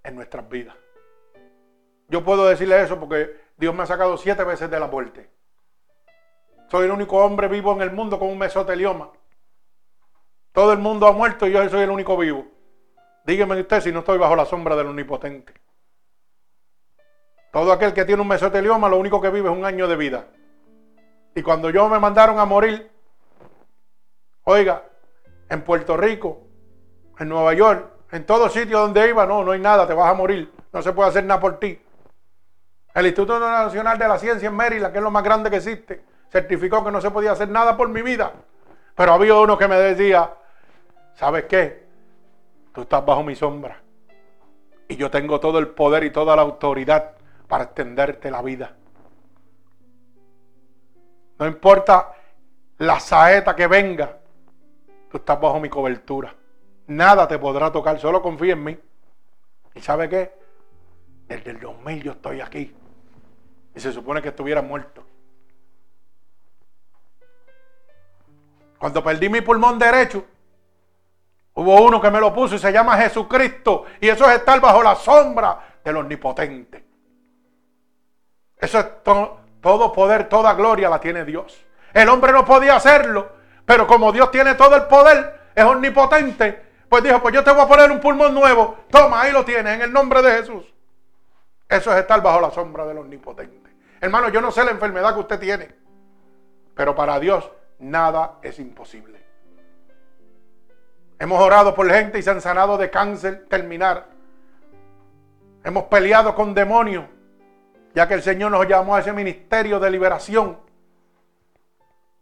Speaker 1: en nuestras vidas. Yo puedo decirle eso porque Dios me ha sacado siete veces de la muerte. Soy el único hombre vivo en el mundo con un mesotelioma. Todo el mundo ha muerto y yo soy el único vivo. Dígame usted si no estoy bajo la sombra del omnipotente. Todo aquel que tiene un mesotelioma lo único que vive es un año de vida. Y cuando yo me mandaron a morir, oiga, en Puerto Rico, en Nueva York, en todo sitio donde iba, no, no hay nada, te vas a morir. No se puede hacer nada por ti. El Instituto Nacional de la Ciencia en Maryland, que es lo más grande que existe, certificó que no se podía hacer nada por mi vida. Pero había uno que me decía, ¿sabes qué? Tú estás bajo mi sombra. Y yo tengo todo el poder y toda la autoridad para extenderte la vida. No importa la saeta que venga, tú estás bajo mi cobertura. Nada te podrá tocar, solo confía en mí. ¿Y sabe qué? Desde el 2000 yo estoy aquí. Y se supone que estuviera muerto. Cuando perdí mi pulmón derecho, hubo uno que me lo puso y se llama Jesucristo. Y eso es estar bajo la sombra del omnipotente. Eso es todo poder, toda gloria la tiene Dios. El hombre no podía hacerlo, pero como Dios tiene todo el poder, es omnipotente, pues dijo, pues yo te voy a poner un pulmón nuevo. Toma, ahí lo tienes, en el nombre de Jesús. Eso es estar bajo la sombra del omnipotente. Hermano, yo no sé la enfermedad que usted tiene, pero para Dios nada es imposible. Hemos orado por gente y se han sanado de cáncer terminar. Hemos peleado con demonios, ya que el Señor nos llamó a ese ministerio de liberación.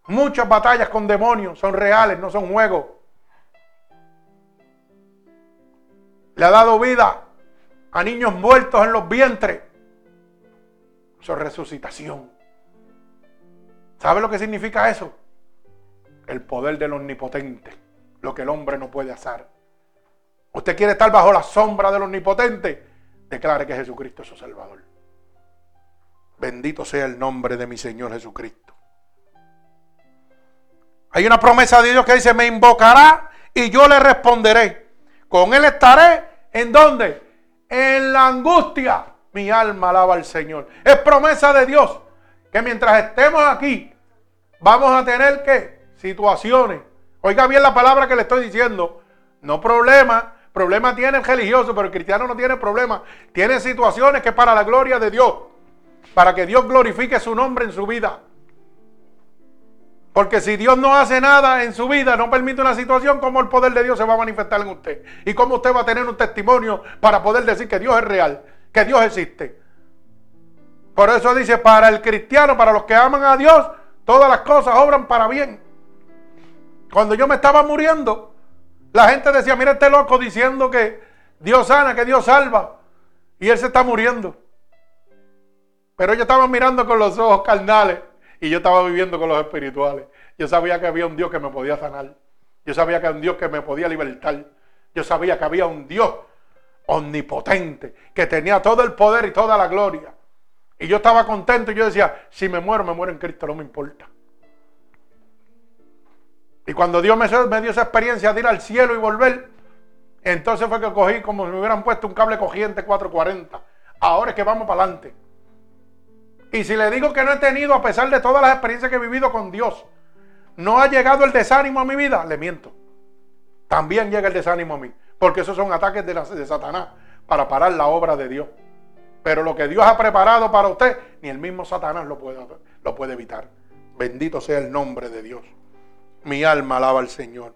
Speaker 1: Muchas batallas con demonios son reales, no son juegos. Le ha dado vida a niños muertos en los vientres. Eso es resucitación. ¿Sabe lo que significa eso? el poder del omnipotente, lo que el hombre no puede hacer. Usted quiere estar bajo la sombra del omnipotente, declare que Jesucristo es su Salvador. Bendito sea el nombre de mi Señor Jesucristo. Hay una promesa de Dios que dice, me invocará y yo le responderé. Con él estaré, ¿en dónde? En la angustia. Mi alma alaba al Señor. Es promesa de Dios que mientras estemos aquí, vamos a tener que situaciones. Oiga bien la palabra que le estoy diciendo. No problema. Problema tiene el religioso, pero el cristiano no tiene problema. Tiene situaciones que para la gloria de Dios. Para que Dios glorifique su nombre en su vida. Porque si Dios no hace nada en su vida, no permite una situación, ¿cómo el poder de Dios se va a manifestar en usted? ¿Y cómo usted va a tener un testimonio para poder decir que Dios es real, que Dios existe? Por eso dice, para el cristiano, para los que aman a Dios, todas las cosas obran para bien. Cuando yo me estaba muriendo, la gente decía, mira este loco diciendo que Dios sana, que Dios salva. Y él se está muriendo. Pero yo estaba mirando con los ojos carnales y yo estaba viviendo con los espirituales. Yo sabía que había un Dios que me podía sanar. Yo sabía que había un Dios que me podía libertar. Yo sabía que había un Dios omnipotente que tenía todo el poder y toda la gloria. Y yo estaba contento y yo decía, si me muero, me muero en Cristo, no me importa. Y cuando Dios me, dio esa experiencia de ir al cielo y volver, entonces fue que cogí como si me hubieran puesto un cable cogiente 440. Ahora es que vamos para adelante. Y si le digo que no he tenido, a pesar de todas las experiencias que he vivido con Dios, no ha llegado el desánimo a mi vida, le miento. También llega el desánimo a mí. Porque esos son ataques de, Satanás para parar la obra de Dios. Pero lo que Dios ha preparado para usted, ni el mismo Satanás lo puede, lo puede evitar. Bendito sea el nombre de Dios mi alma alaba al Señor.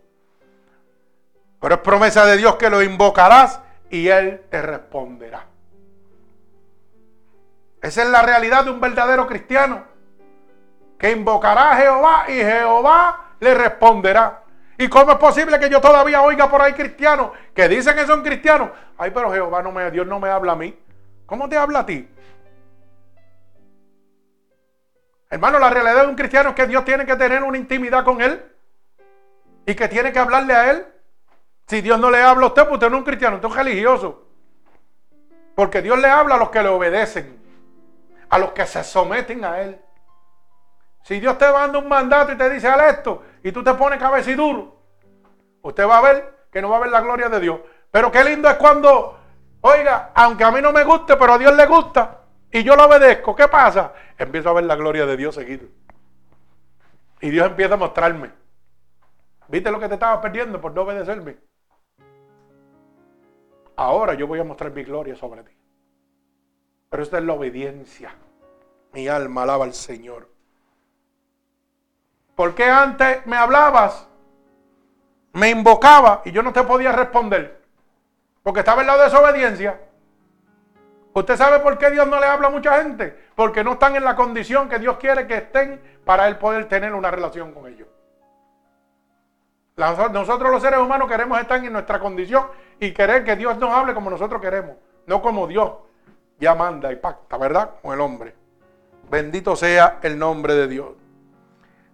Speaker 1: Pero es promesa de Dios que lo invocarás y Él te responderá. Esa es la realidad de un verdadero cristiano. Que invocará a Jehová y Jehová le responderá. ¿Y cómo es posible que yo todavía oiga por ahí cristianos que dicen que son cristianos? Ay, pero Jehová no me, Dios no me habla a mí. ¿Cómo te habla a ti? Hermano, la realidad de un cristiano es que Dios tiene que tener una intimidad con él y que tiene que hablarle a él. Si Dios no le habla a usted, pues usted no es un cristiano, usted es religioso. Porque Dios le habla a los que le obedecen, a los que se someten a Él. Si Dios te manda un mandato y te dice, haz esto, y tú te pones cabeciduro, usted va a ver que no va a ver la gloria de Dios. Pero qué lindo es cuando, oiga, aunque a mí no me guste, pero a Dios le gusta, y yo lo obedezco, ¿qué pasa? Empiezo a ver la gloria de Dios seguido. Y Dios empieza a mostrarme. ¿Viste lo que te estabas perdiendo por no obedecerme? Ahora yo voy a mostrar mi gloria sobre ti. Pero esta es la obediencia. Mi alma alaba al Señor. ¿Por qué antes me hablabas? Me invocaba y yo no te podía responder. Porque estaba en la desobediencia. ¿Usted sabe por qué Dios no le habla a mucha gente? Porque no están en la condición que Dios quiere que estén para Él poder tener una relación con ellos. Nosotros los seres humanos queremos estar en nuestra condición y querer que Dios nos hable como nosotros queremos, no como Dios ya manda y pacta, ¿verdad? Con el hombre. Bendito sea el nombre de Dios.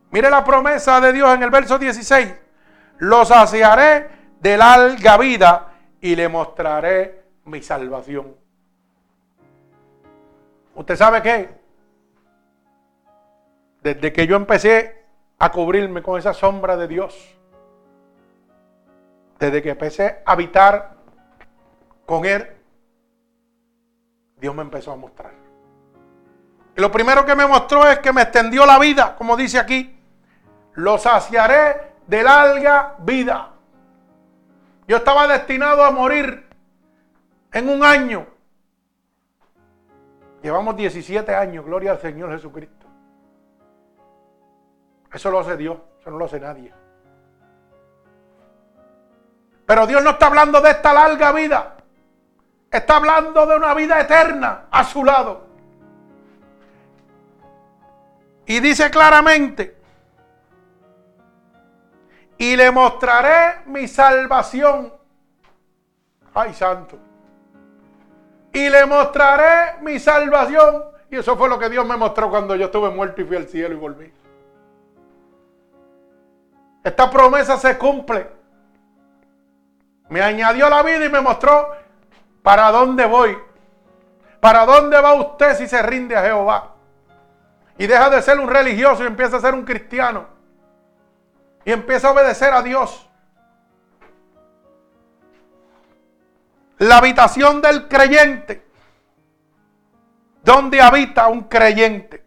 Speaker 1: Mire la promesa de Dios en el verso 16. Los saciaré de larga vida y le mostraré mi salvación. ¿Usted sabe qué? Desde que yo empecé a cubrirme con esa sombra de Dios, desde que empecé a habitar con Él, Dios me empezó a mostrar. Y lo primero que me mostró es que me extendió la vida, como dice aquí. Lo saciaré de larga vida. Yo estaba destinado a morir en un año. Llevamos 17 años, gloria al Señor Jesucristo. Eso lo hace Dios, eso no lo hace nadie. Pero Dios no está hablando de esta larga vida. Está hablando de una vida eterna a su lado. Y dice claramente, y le mostraré mi salvación. Ay, santo. Y le mostraré mi salvación. Y eso fue lo que Dios me mostró cuando yo estuve muerto y fui al cielo y volví. Esta promesa se cumple. Me añadió la vida y me mostró para dónde voy. ¿Para dónde va usted si se rinde a Jehová? Y deja de ser un religioso y empieza a ser un cristiano. Y empieza a obedecer a Dios. La habitación del creyente. ¿Dónde habita un creyente?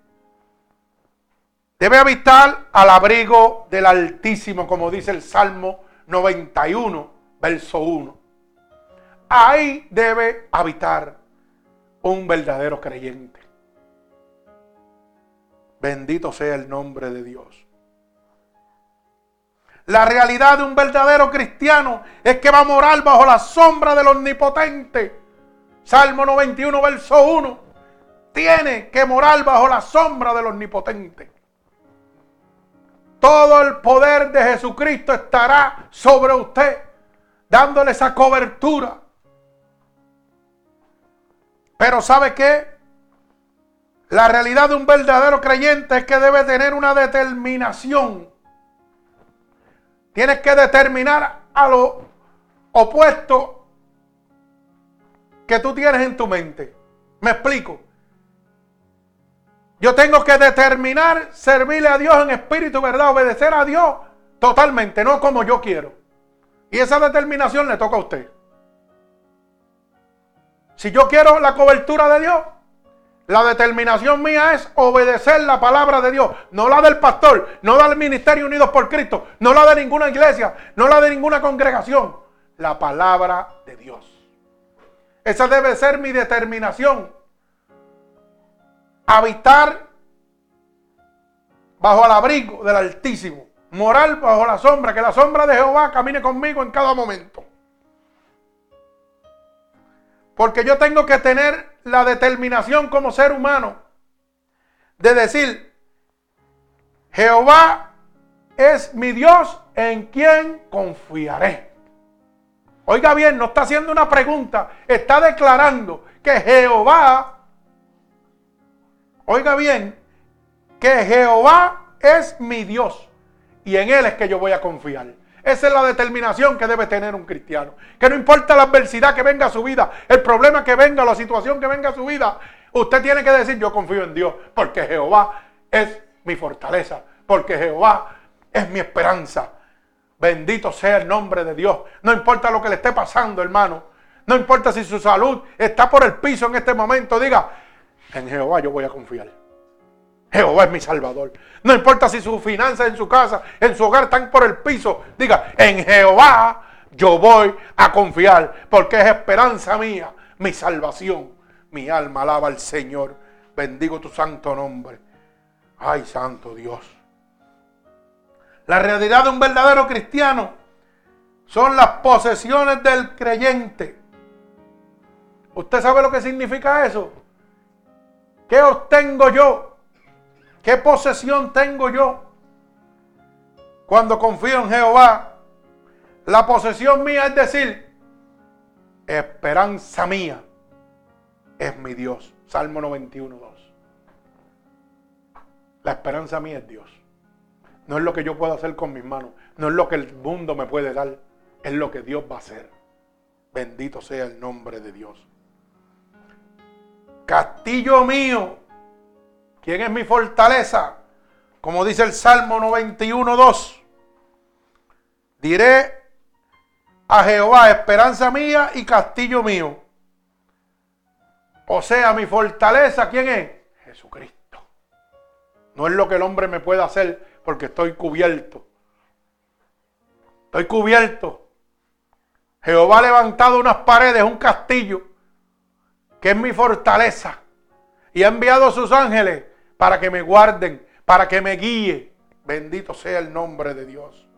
Speaker 1: Debe habitar al abrigo del Altísimo, como dice el Salmo 91 verso 1. Ahí debe habitar un verdadero creyente. Bendito sea el nombre de Dios. La realidad de un verdadero cristiano es que va a morar bajo la sombra del omnipotente. Salmo 91, verso 1. Tiene que morar bajo la sombra del omnipotente. Todo el poder de Jesucristo estará sobre usted dándole esa cobertura. Pero ¿sabe qué? La realidad de un verdadero creyente es que debe tener una determinación. Tienes que determinar a lo opuesto que tú tienes en tu mente. Me explico. Yo tengo que determinar servirle a Dios en espíritu, ¿verdad? Obedecer a Dios totalmente, no como yo quiero. Y esa determinación le toca a usted. Si yo quiero la cobertura de Dios, la determinación mía es obedecer la palabra de Dios, no la del pastor, no la del Ministerio Unidos por Cristo, no la de ninguna iglesia, no la de ninguna congregación, la palabra de Dios. Esa debe ser mi determinación. Habitar bajo el abrigo del Altísimo moral bajo la sombra, que la sombra de Jehová camine conmigo en cada momento. Porque yo tengo que tener la determinación como ser humano de decir, Jehová es mi Dios en quien confiaré. Oiga bien, no está haciendo una pregunta, está declarando que Jehová, oiga bien, que Jehová es mi Dios y en Él es que yo voy a confiar. Esa es la determinación que debe tener un cristiano. Que no importa la adversidad que venga a su vida, el problema que venga, la situación que venga a su vida, usted tiene que decir yo confío en Dios porque Jehová es mi fortaleza, porque Jehová es mi esperanza. Bendito sea el nombre de Dios. No importa lo que le esté pasando, hermano. No importa si su salud está por el piso en este momento. Diga, en Jehová yo voy a confiar. Jehová es mi salvador. No importa si sus finanzas en su casa, en su hogar están por el piso. Diga, en Jehová yo voy a confiar. Porque es esperanza mía, mi salvación. Mi alma alaba al Señor. Bendigo tu santo nombre. Ay, santo Dios. La realidad de un verdadero cristiano son las posesiones del creyente. ¿Usted sabe lo que significa eso? ¿Qué obtengo yo? ¿Qué posesión tengo yo? Cuando confío en Jehová, la posesión mía es decir, esperanza mía es mi Dios. Salmo 91, 2. La esperanza mía es Dios. No es lo que yo puedo hacer con mis manos. No es lo que el mundo me puede dar. Es lo que Dios va a hacer. Bendito sea el nombre de Dios. Castillo mío. ¿Quién es mi fortaleza? Como dice el Salmo 91, 2. Diré a Jehová, esperanza mía y castillo mío. O sea, mi fortaleza, ¿quién es? Jesucristo. No es lo que el hombre me puede hacer, porque estoy cubierto. Estoy cubierto. Jehová ha levantado unas paredes, un castillo, que es mi fortaleza. Y ha enviado a sus ángeles para que me guarden, para que me guíe. Bendito sea el nombre de Dios.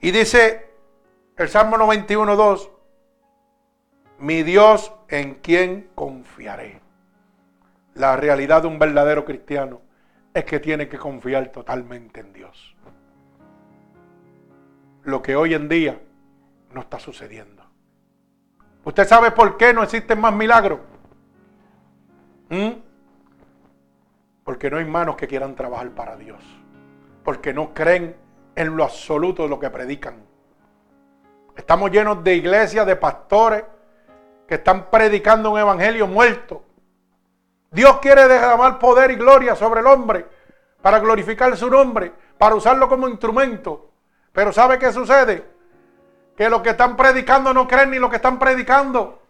Speaker 1: Y dice el Salmo 91, 2, mi Dios en quien confiaré. La realidad de un verdadero cristiano es que tiene que confiar totalmente en Dios. Lo que hoy en día no está sucediendo. ¿Usted sabe por qué no existen más milagros? ¿Mm? Porque no hay manos que quieran trabajar para Dios. Porque no creen en lo absoluto de lo que predican. Estamos llenos de iglesias, de pastores, que están predicando un evangelio muerto. Dios quiere derramar poder y gloria sobre el hombre para glorificar su nombre, para usarlo como instrumento. Pero ¿sabe qué sucede? Que los que están predicando no creen ni lo que están predicando.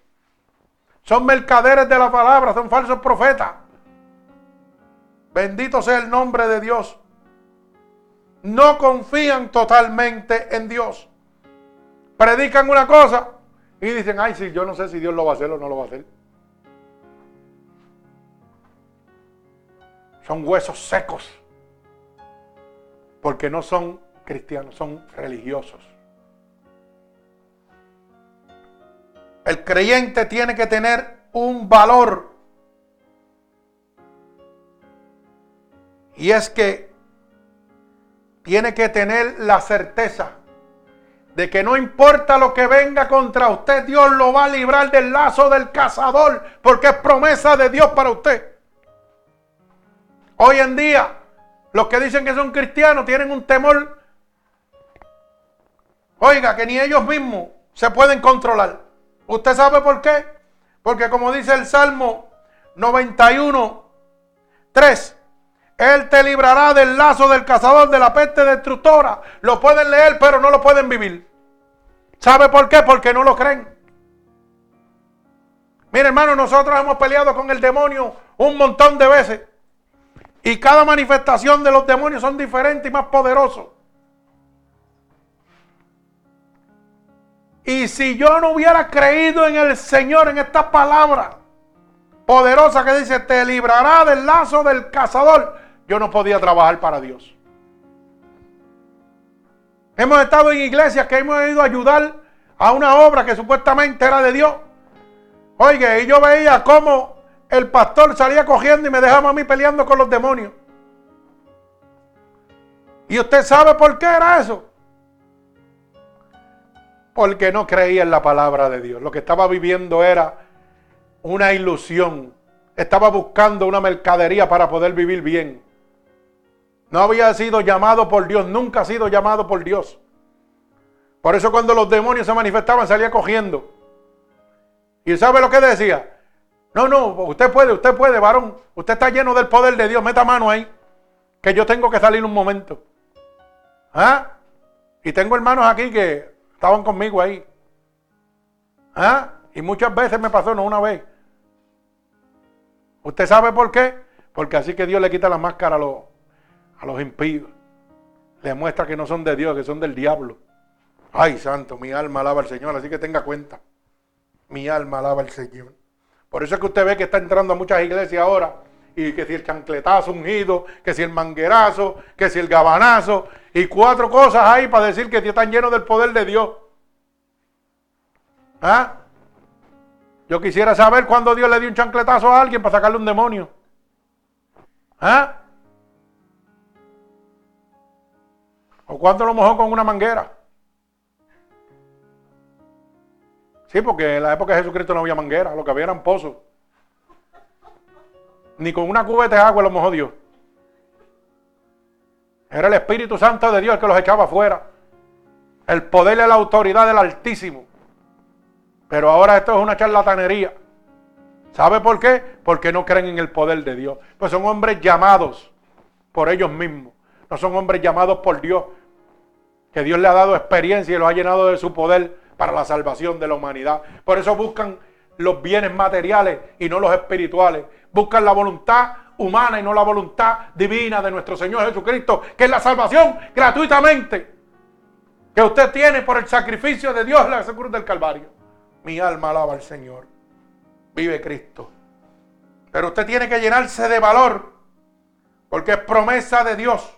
Speaker 1: Son mercaderes de la palabra, son falsos profetas. Bendito sea el nombre de Dios. No confían totalmente en Dios. Predican una cosa y dicen, ay, sí, yo no sé si Dios lo va a hacer o no lo va a hacer. Son huesos secos. Porque no son cristianos, son religiosos. El creyente tiene que tener un valor. Y es que tiene que tener la certeza de que no importa lo que venga contra usted, Dios lo va a librar del lazo del cazador, porque es promesa de Dios para usted. Hoy en día, los que dicen que son cristianos tienen un temor, oiga, que ni ellos mismos se pueden controlar. ¿Usted sabe por qué? Porque como dice el Salmo 91, 3, Él te librará del lazo del cazador, de la peste destructora. Lo pueden leer, pero no lo pueden vivir. ¿Sabe por qué? Porque no lo creen. Mire, hermano, nosotros hemos peleado con el demonio un montón de veces. Y cada manifestación de los demonios son diferentes y más poderosos. Y si yo no hubiera creído en el Señor, en esta palabra poderosa que dice, te librará del lazo del cazador, yo no podía trabajar para Dios. Hemos estado en iglesias que hemos ido a ayudar a una obra que supuestamente era de Dios. Oye, y yo veía cómo el pastor salía cogiendo y me dejaba a mí peleando con los demonios. ¿Y usted sabe por qué era eso? Porque no creía en la palabra de Dios. Lo que estaba viviendo era una ilusión. Estaba buscando una mercadería para poder vivir bien. No había sido llamado por Dios, nunca ha sido llamado por Dios. Por eso cuando los demonios se manifestaban salía cogiendo. ¿Y sabe lo que decía? No, no, usted puede, usted puede, varón. Usted está lleno del poder de Dios. Meta mano ahí. Que yo tengo que salir un momento. ¿Ah? Y tengo hermanos aquí que estaban conmigo ahí. ¿Ah? Y muchas veces me pasó, no una vez. ¿Usted sabe por qué? Porque así que Dios le quita la máscara a los, a los impíos. Le muestra que no son de Dios, que son del diablo. Ay, santo, mi alma alaba al Señor, así que tenga cuenta. Mi alma alaba al Señor. Por eso es que usted ve que está entrando a muchas iglesias ahora. Y que si el chancletazo ungido, que si el manguerazo, que si el gabanazo. Y cuatro cosas hay para decir que están llenos del poder de Dios. ¿Ah? Yo quisiera saber cuándo Dios le dio un chancletazo a alguien para sacarle un demonio. ¿Ah? ¿O cuándo lo mojó con una manguera? Sí, porque en la época de Jesucristo no había manguera, lo que había eran pozos. Ni con una cubeta de agua lo mojó Dios. Era el Espíritu Santo de Dios el que los echaba afuera. El poder y la autoridad del Altísimo. Pero ahora esto es una charlatanería. ¿Sabe por qué? Porque no creen en el poder de Dios. Pues son hombres llamados por ellos mismos. No son hombres llamados por Dios. Que Dios le ha dado experiencia y los ha llenado de su poder para la salvación de la humanidad. Por eso buscan los bienes materiales y no los espirituales. Buscan la voluntad humana y no la voluntad divina de nuestro Señor Jesucristo, que es la salvación gratuitamente que usted tiene por el sacrificio de Dios en la cruz del Calvario. Mi alma alaba al Señor. Vive Cristo. Pero usted tiene que llenarse de valor, porque es promesa de Dios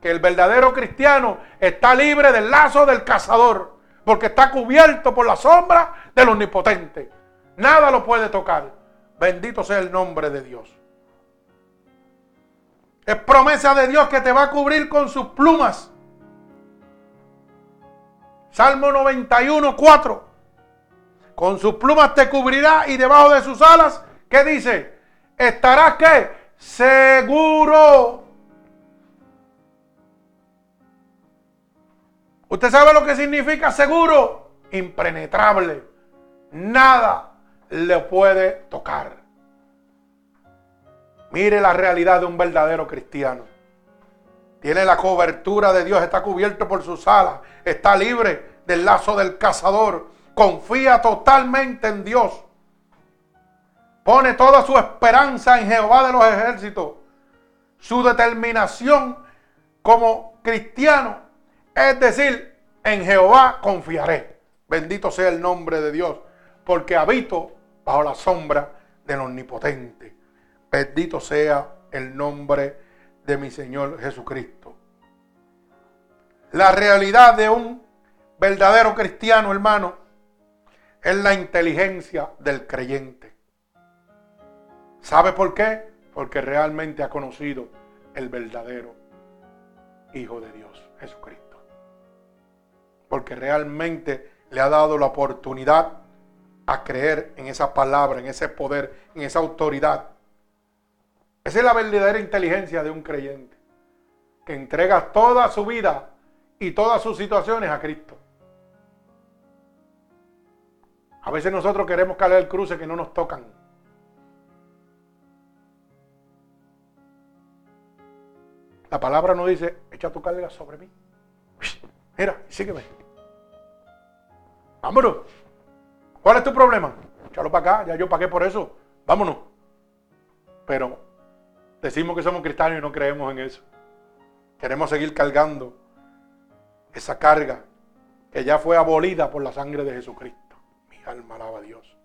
Speaker 1: que el verdadero cristiano está libre del lazo del cazador porque está cubierto por la sombra del omnipotente. Nada lo puede tocar. Bendito sea el nombre de Dios. Es promesa de Dios que te va a cubrir con sus plumas. Salmo 91, 4. Con sus plumas te cubrirá y debajo de sus alas, ¿qué dice? Estarás qué? Seguro. ¿Usted sabe lo que significa seguro? Impenetrable. Nada le puede tocar. Mire la realidad de un verdadero cristiano. Tiene la cobertura de Dios, está cubierto por sus alas, está libre del lazo del cazador, confía totalmente en Dios. Pone toda su esperanza en Jehová de los ejércitos. Su determinación como cristiano es decir, en Jehová confiaré. Bendito sea el nombre de Dios, porque habito bajo la sombra del Omnipotente. Bendito sea el nombre de mi Señor Jesucristo. La realidad de un verdadero cristiano, hermano, es la inteligencia del creyente. ¿Sabe por qué? Porque realmente ha conocido el verdadero Hijo de Dios, Jesucristo porque realmente le ha dado la oportunidad a creer en esa palabra, en ese poder, en esa autoridad. Esa es la verdadera inteligencia de un creyente, que entrega toda su vida y todas sus situaciones a Cristo. A veces nosotros queremos caer el cruce que no nos tocan. La palabra no dice, echa tu carga sobre mí. Mira, sígueme. Vámonos. ¿Cuál es tu problema? Échalo para acá, ya yo pagué por eso. Vámonos. Pero decimos que somos cristianos y no creemos en eso. Queremos seguir cargando esa carga que ya fue abolida por la sangre de Jesucristo. Mi alma alaba a Dios.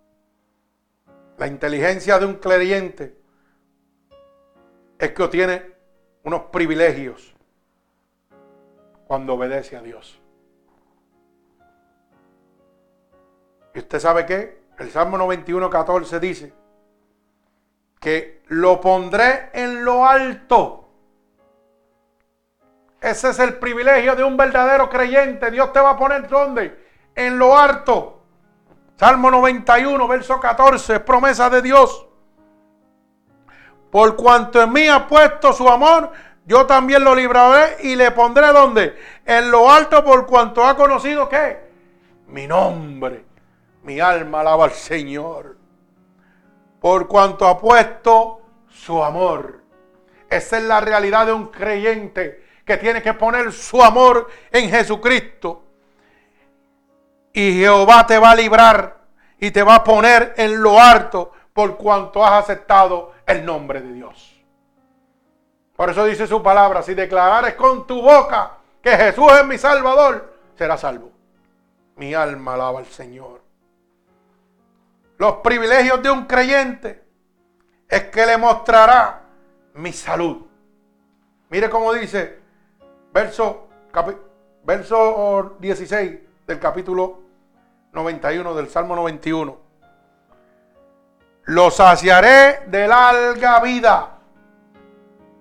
Speaker 1: La inteligencia de un creyente es que obtiene unos privilegios cuando obedece a Dios. ¿Y usted sabe qué? El Salmo 91, 14 dice que lo pondré en lo alto. Ese es el privilegio de un verdadero creyente. Dios te va a poner donde? En lo alto. Salmo 91, verso 14, promesa de Dios. Por cuanto en mí ha puesto su amor, yo también lo libraré y le pondré donde? En lo alto por cuanto ha conocido que mi nombre. Mi alma alaba al Señor. Por cuanto ha puesto su amor. Esa es la realidad de un creyente que tiene que poner su amor en Jesucristo. Y Jehová te va a librar y te va a poner en lo alto por cuanto has aceptado el nombre de Dios. Por eso dice su palabra, si declarares con tu boca que Jesús es mi Salvador, serás salvo. Mi alma alaba al Señor. Los privilegios de un creyente es que le mostrará mi salud. Mire cómo dice, verso, verso 16 del capítulo 91 del Salmo 91. Lo saciaré de larga vida.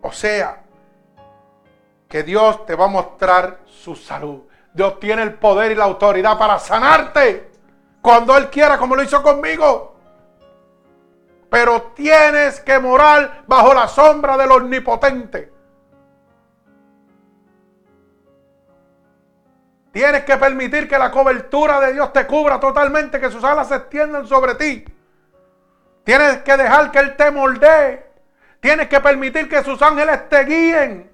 Speaker 1: O sea, que Dios te va a mostrar su salud. Dios tiene el poder y la autoridad para sanarte cuando Él quiera, como lo hizo conmigo. Pero tienes que morar bajo la sombra del omnipotente. Tienes que permitir que la cobertura de Dios te cubra totalmente, que sus alas se extiendan sobre ti. Tienes que dejar que Él te moldee. Tienes que permitir que sus ángeles te guíen.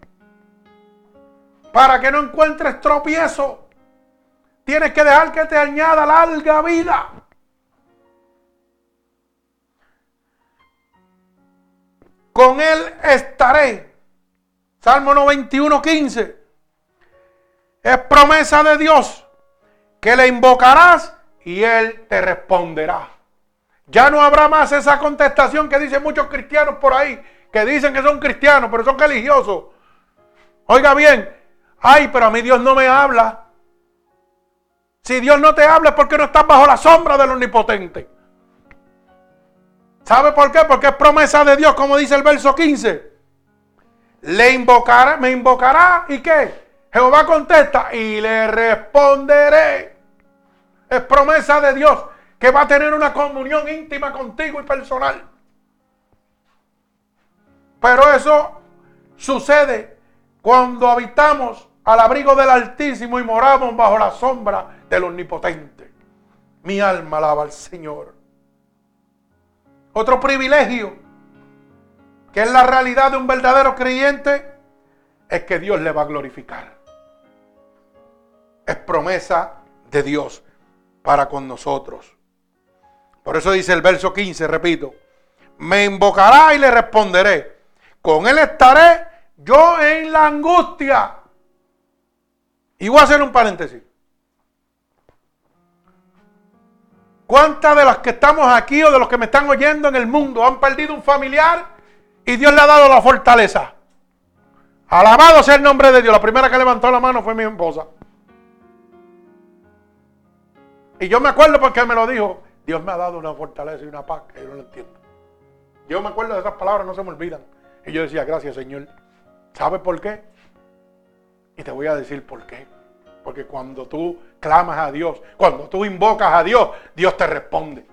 Speaker 1: Para que no encuentres tropiezo. Tienes que dejar que te añada larga vida. Con Él estaré. Salmo 91, 15. Es promesa de Dios que le invocarás y Él te responderá. Ya no habrá más esa contestación que dicen muchos cristianos por ahí, que dicen que son cristianos, pero son religiosos. Oiga bien, ay, pero a mí Dios no me habla. Si Dios no te habla es porque no estás bajo la sombra del omnipotente. ¿Sabe por qué? Porque es promesa de Dios, como dice el verso 15. Le invocará, me invocará y qué? Jehová contesta y le responderé. Es promesa de Dios que va a tener una comunión íntima contigo y personal. Pero eso sucede cuando habitamos al abrigo del Altísimo y moramos bajo la sombra del Omnipotente. Mi alma alaba al Señor. Otro privilegio, que es la realidad de un verdadero creyente, es que Dios le va a glorificar. Es promesa de Dios para con nosotros. Por eso dice el verso 15, repito, me invocará y le responderé. Con él estaré yo en la angustia. Y voy a hacer un paréntesis. ¿Cuántas de las que estamos aquí o de los que me están oyendo en el mundo han perdido un familiar y Dios le ha dado la fortaleza? Alabado sea el nombre de Dios. La primera que levantó la mano fue mi esposa. Y yo me acuerdo porque me lo dijo. Dios me ha dado una fortaleza y una paz que yo no lo entiendo. Yo me acuerdo de esas palabras, no se me olvidan. Y yo decía, gracias Señor. ¿Sabes por qué? Y te voy a decir por qué. Porque cuando tú clamas a Dios, cuando tú invocas a Dios, Dios te responde.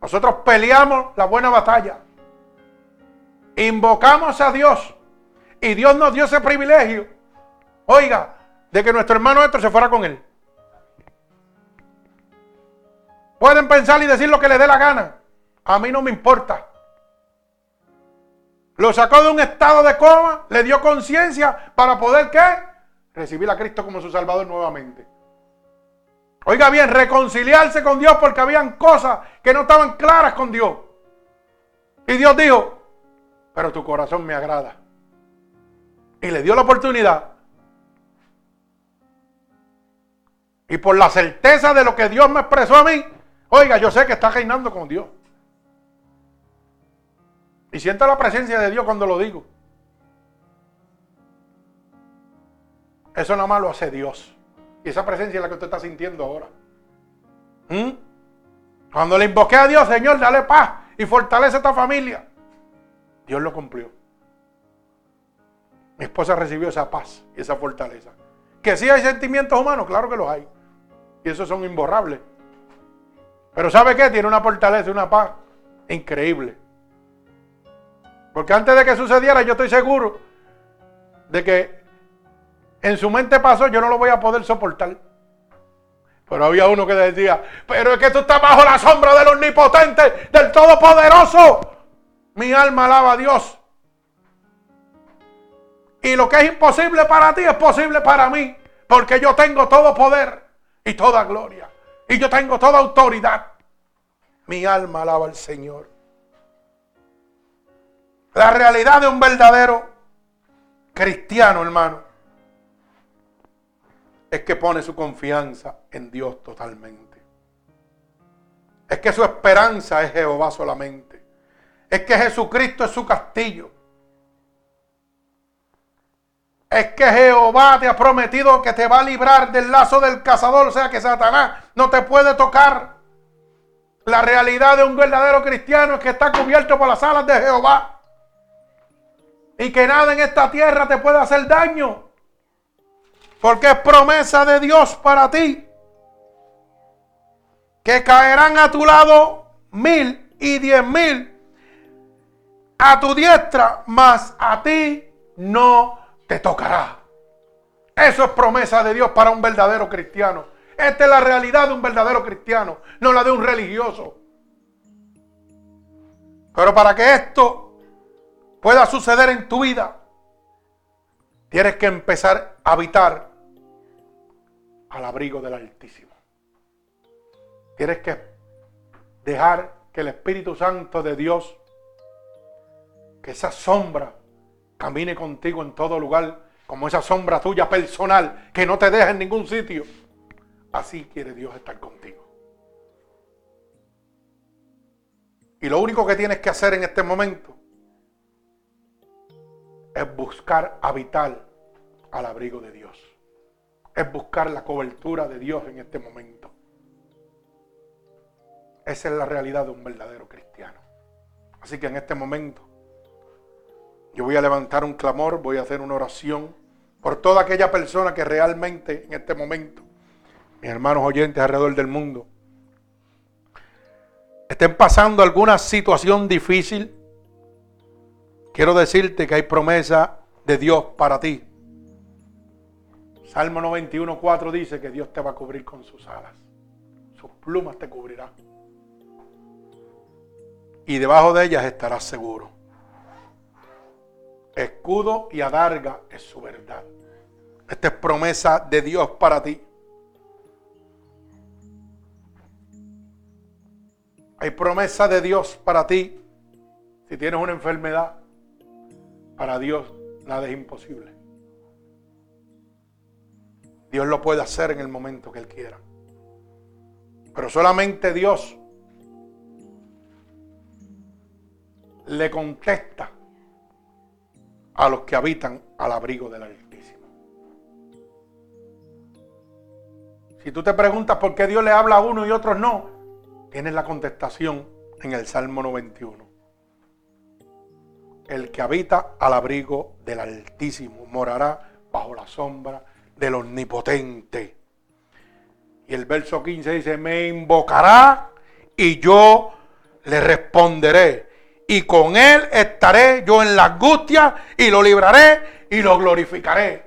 Speaker 1: Nosotros peleamos la buena batalla. Invocamos a Dios. Y Dios nos dio ese privilegio. Oiga, de que nuestro hermano Héctor se fuera con él. Pueden pensar y decir lo que les dé la gana. A mí no me importa. Lo sacó de un estado de coma, le dio conciencia para poder qué? Recibir a Cristo como su Salvador nuevamente. Oiga bien, reconciliarse con Dios porque habían cosas que no estaban claras con Dios. Y Dios dijo, pero tu corazón me agrada. Y le dio la oportunidad. Y por la certeza de lo que Dios me expresó a mí, Oiga, yo sé que está reinando con Dios. Y siento la presencia de Dios cuando lo digo. Eso nada más lo hace Dios. Y esa presencia es la que usted está sintiendo ahora. ¿Mm? Cuando le invoqué a Dios, Señor, dale paz y fortalece a esta familia. Dios lo cumplió. Mi esposa recibió esa paz y esa fortaleza. Que sí hay sentimientos humanos, claro que los hay. Y esos son imborrables. Pero ¿sabe qué? Tiene una fortaleza y una paz increíble. Porque antes de que sucediera, yo estoy seguro de que en su mente pasó, yo no lo voy a poder soportar. Pero había uno que decía, pero es que tú estás bajo la sombra del omnipotente, del todopoderoso. Mi alma alaba a Dios. Y lo que es imposible para ti es posible para mí. Porque yo tengo todo poder y toda gloria. Y yo tengo toda autoridad. Mi alma alaba al Señor. La realidad de un verdadero cristiano, hermano, es que pone su confianza en Dios totalmente. Es que su esperanza es Jehová solamente. Es que Jesucristo es su castillo. Es que Jehová te ha prometido que te va a librar del lazo del cazador, o sea que Satanás no te puede tocar. La realidad de un verdadero cristiano es que está cubierto por las alas de Jehová. Y que nada en esta tierra te puede hacer daño. Porque es promesa de Dios para ti. Que caerán a tu lado mil y diez mil a tu diestra, mas a ti no te tocará. Eso es promesa de Dios para un verdadero cristiano. Esta es la realidad de un verdadero cristiano, no la de un religioso. Pero para que esto pueda suceder en tu vida, tienes que empezar a habitar al abrigo del Altísimo. Tienes que dejar que el Espíritu Santo de Dios, que esa sombra camine contigo en todo lugar, como esa sombra tuya personal que no te deja en ningún sitio. Así quiere Dios estar contigo. Y lo único que tienes que hacer en este momento es buscar habitar al abrigo de Dios. Es buscar la cobertura de Dios en este momento. Esa es la realidad de un verdadero cristiano. Así que en este momento yo voy a levantar un clamor, voy a hacer una oración por toda aquella persona que realmente en este momento, mis hermanos oyentes alrededor del mundo, estén pasando alguna situación difícil. Quiero decirte que hay promesa de Dios para ti. Salmo 91, 4 dice que Dios te va a cubrir con sus alas. Sus plumas te cubrirán. Y debajo de ellas estarás seguro escudo y adarga es su verdad. Esta es promesa de Dios para ti. Hay promesa de Dios para ti. Si tienes una enfermedad, para Dios nada es imposible. Dios lo puede hacer en el momento que Él quiera. Pero solamente Dios le contesta a los que habitan al abrigo del Altísimo. Si tú te preguntas por qué Dios le habla a uno y otros no, tienes la contestación en el Salmo 91. El que habita al abrigo del Altísimo morará bajo la sombra del Omnipotente. Y el verso 15 dice, me invocará y yo le responderé y con él estaré yo en la angustia y lo libraré y lo glorificaré.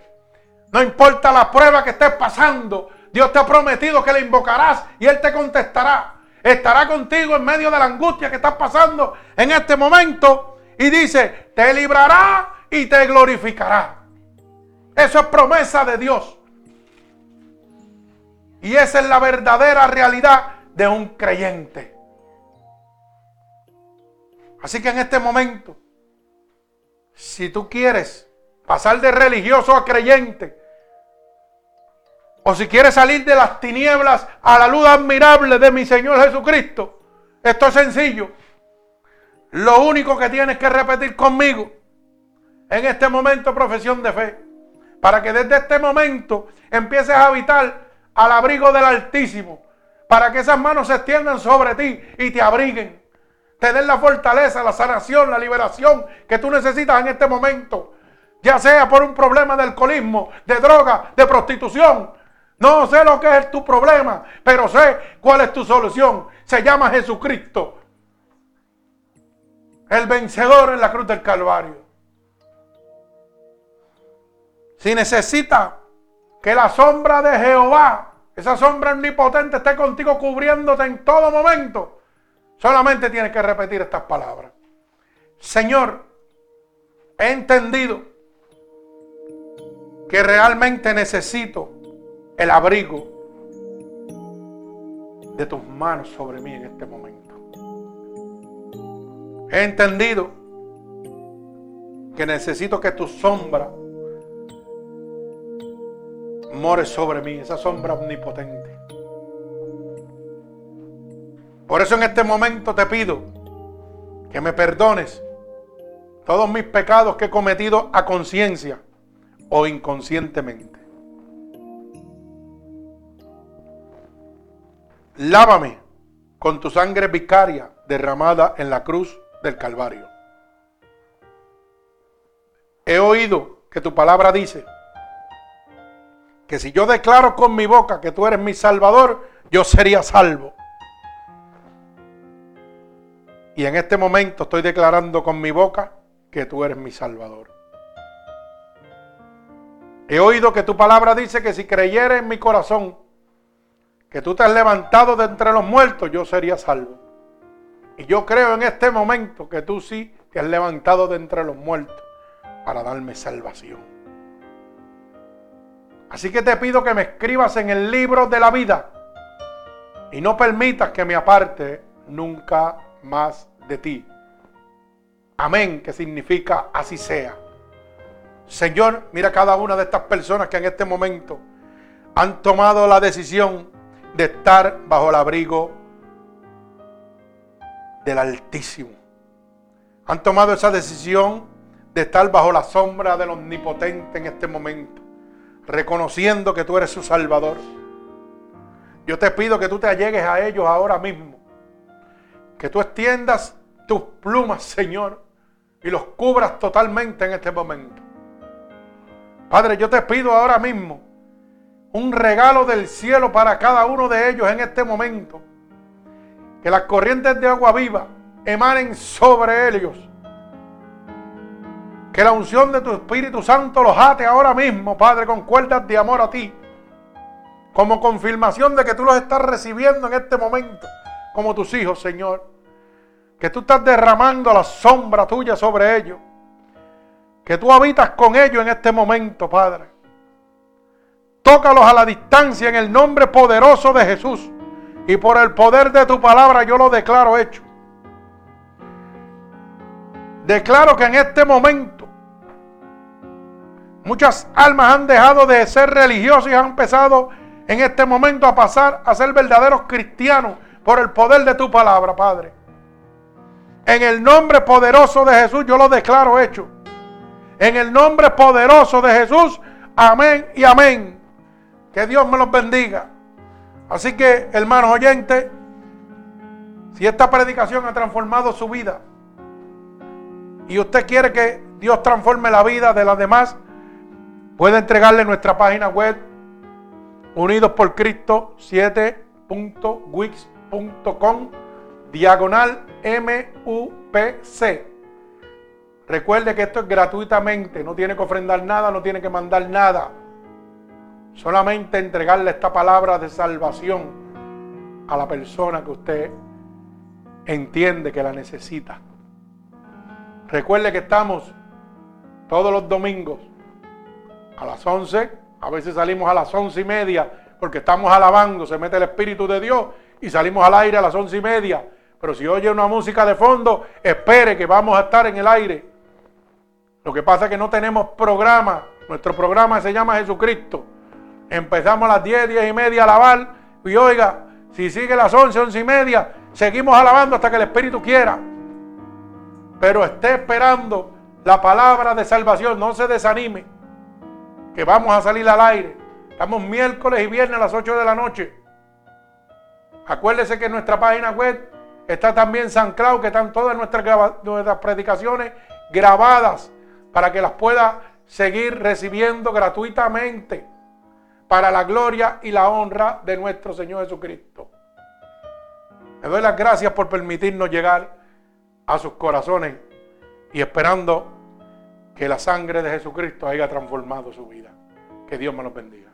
Speaker 1: No importa la prueba que estés pasando, Dios te ha prometido que le invocarás y él te contestará. Estará contigo en medio de la angustia que estás pasando en este momento y dice, te librará y te glorificará. Eso es promesa de Dios. Y esa es la verdadera realidad de un creyente. Así que en este momento, si tú quieres pasar de religioso a creyente, o si quieres salir de las tinieblas a la luz admirable de mi Señor Jesucristo, esto es sencillo. Lo único que tienes que repetir conmigo en este momento profesión de fe, para que desde este momento empieces a habitar al abrigo del Altísimo, Para que esas manos se extiendan sobre ti y te abriguen. Te den la fortaleza, la sanación, la liberación que tú necesitas en este momento. Ya sea por un problema de alcoholismo, de droga, de prostitución. No sé lo que es tu problema, pero sé cuál es tu solución. Se llama Jesucristo. El vencedor en la cruz del Calvario. Si necesita que la sombra de Jehová, esa sombra omnipotente, esté contigo cubriéndote en todo momento, solamente tienes que repetir estas palabras. Señor, he entendido que realmente necesito el abrigo de tus manos sobre mí en este momento. He entendido que necesito que tu sombra more sobre mí, esa sombra omnipotente. Por eso en este momento te pido que me perdones todos mis pecados que he cometido a conciencia o inconscientemente. Lávame con tu sangre vicaria derramada en la cruz del Calvario. He oído que tu palabra dice que si yo declaro con mi boca que tú eres mi salvador, yo sería salvo. Y en este momento estoy declarando con mi boca que tú eres mi salvador. He oído que tu palabra dice que si creyera en mi corazón que tú te has levantado de entre los muertos, yo sería salvo. Y yo creo en este momento que tú sí te has levantado de entre los muertos para darme salvación. Así que te pido que me escribas en el libro de la vida y no permitas que me aparte nunca más de ti. Amén, que significa así sea. Señor, mira cada una de estas personas que en este momento han tomado la decisión de estar bajo el abrigo del Altísimo. Han tomado esa decisión de estar bajo la sombra del Omnipotente en este momento reconociendo que tú eres su Salvador. Yo te pido que tú te allegues a ellos ahora mismo. Que tú extiendas tus plumas, Señor, y los cubras totalmente en este momento. Padre, yo te pido ahora mismo un regalo del cielo para cada uno de ellos en este momento. Que las corrientes de agua viva emanen sobre ellos que la unción de tu Espíritu Santo los ate ahora mismo, Padre, con cuerdas de amor a ti. Como confirmación de que tú los estás recibiendo en este momento, como tus hijos, Señor. Que tú estás derramando la sombra tuya sobre ellos. Que tú habitas con ellos en este momento, Padre. Tócalos a la distancia en el nombre poderoso de Jesús. Y por el poder de tu palabra yo lo declaro hecho. Declaro que en este momento Muchas almas han dejado de ser religiosas y han empezado en este momento a pasar a ser verdaderos cristianos por el poder de tu palabra, Padre. En el nombre poderoso de Jesús yo lo declaro hecho. En el nombre poderoso de Jesús, amén y amén. Que Dios me los bendiga. Así que, hermanos oyentes, si esta predicación ha transformado su vida y usted quiere que Dios transforme la vida de las demás, Puede entregarle nuestra página web Unidos por Cristo 7.wix.com diagonal MUPC. Recuerde que esto es gratuitamente, no tiene que ofrendar nada, no tiene que mandar nada. Solamente entregarle esta palabra de salvación a la persona que usted entiende que la necesita. Recuerde que estamos todos los domingos a las 11, a veces salimos a las once y media porque estamos alabando, se mete el Espíritu de Dios y salimos al aire a las once y media. Pero si oye una música de fondo, espere que vamos a estar en el aire. Lo que pasa es que no tenemos programa. Nuestro programa se llama Jesucristo. Empezamos a las 10, 10 y media a alabar. Y oiga, si sigue las 11, 11 y media, seguimos alabando hasta que el Espíritu quiera. Pero esté esperando la palabra de salvación. No se desanime que vamos a salir al aire. Estamos miércoles y viernes a las 8 de la noche. Acuérdese que en nuestra página web está también San Cloud, que están todas nuestras predicaciones grabadas para que las pueda seguir recibiendo gratuitamente para la gloria y la honra de nuestro Señor Jesucristo. Le doy las gracias por permitirnos llegar a sus corazones y esperando que la sangre de Jesucristo haya transformado su vida. Que Dios me los bendiga.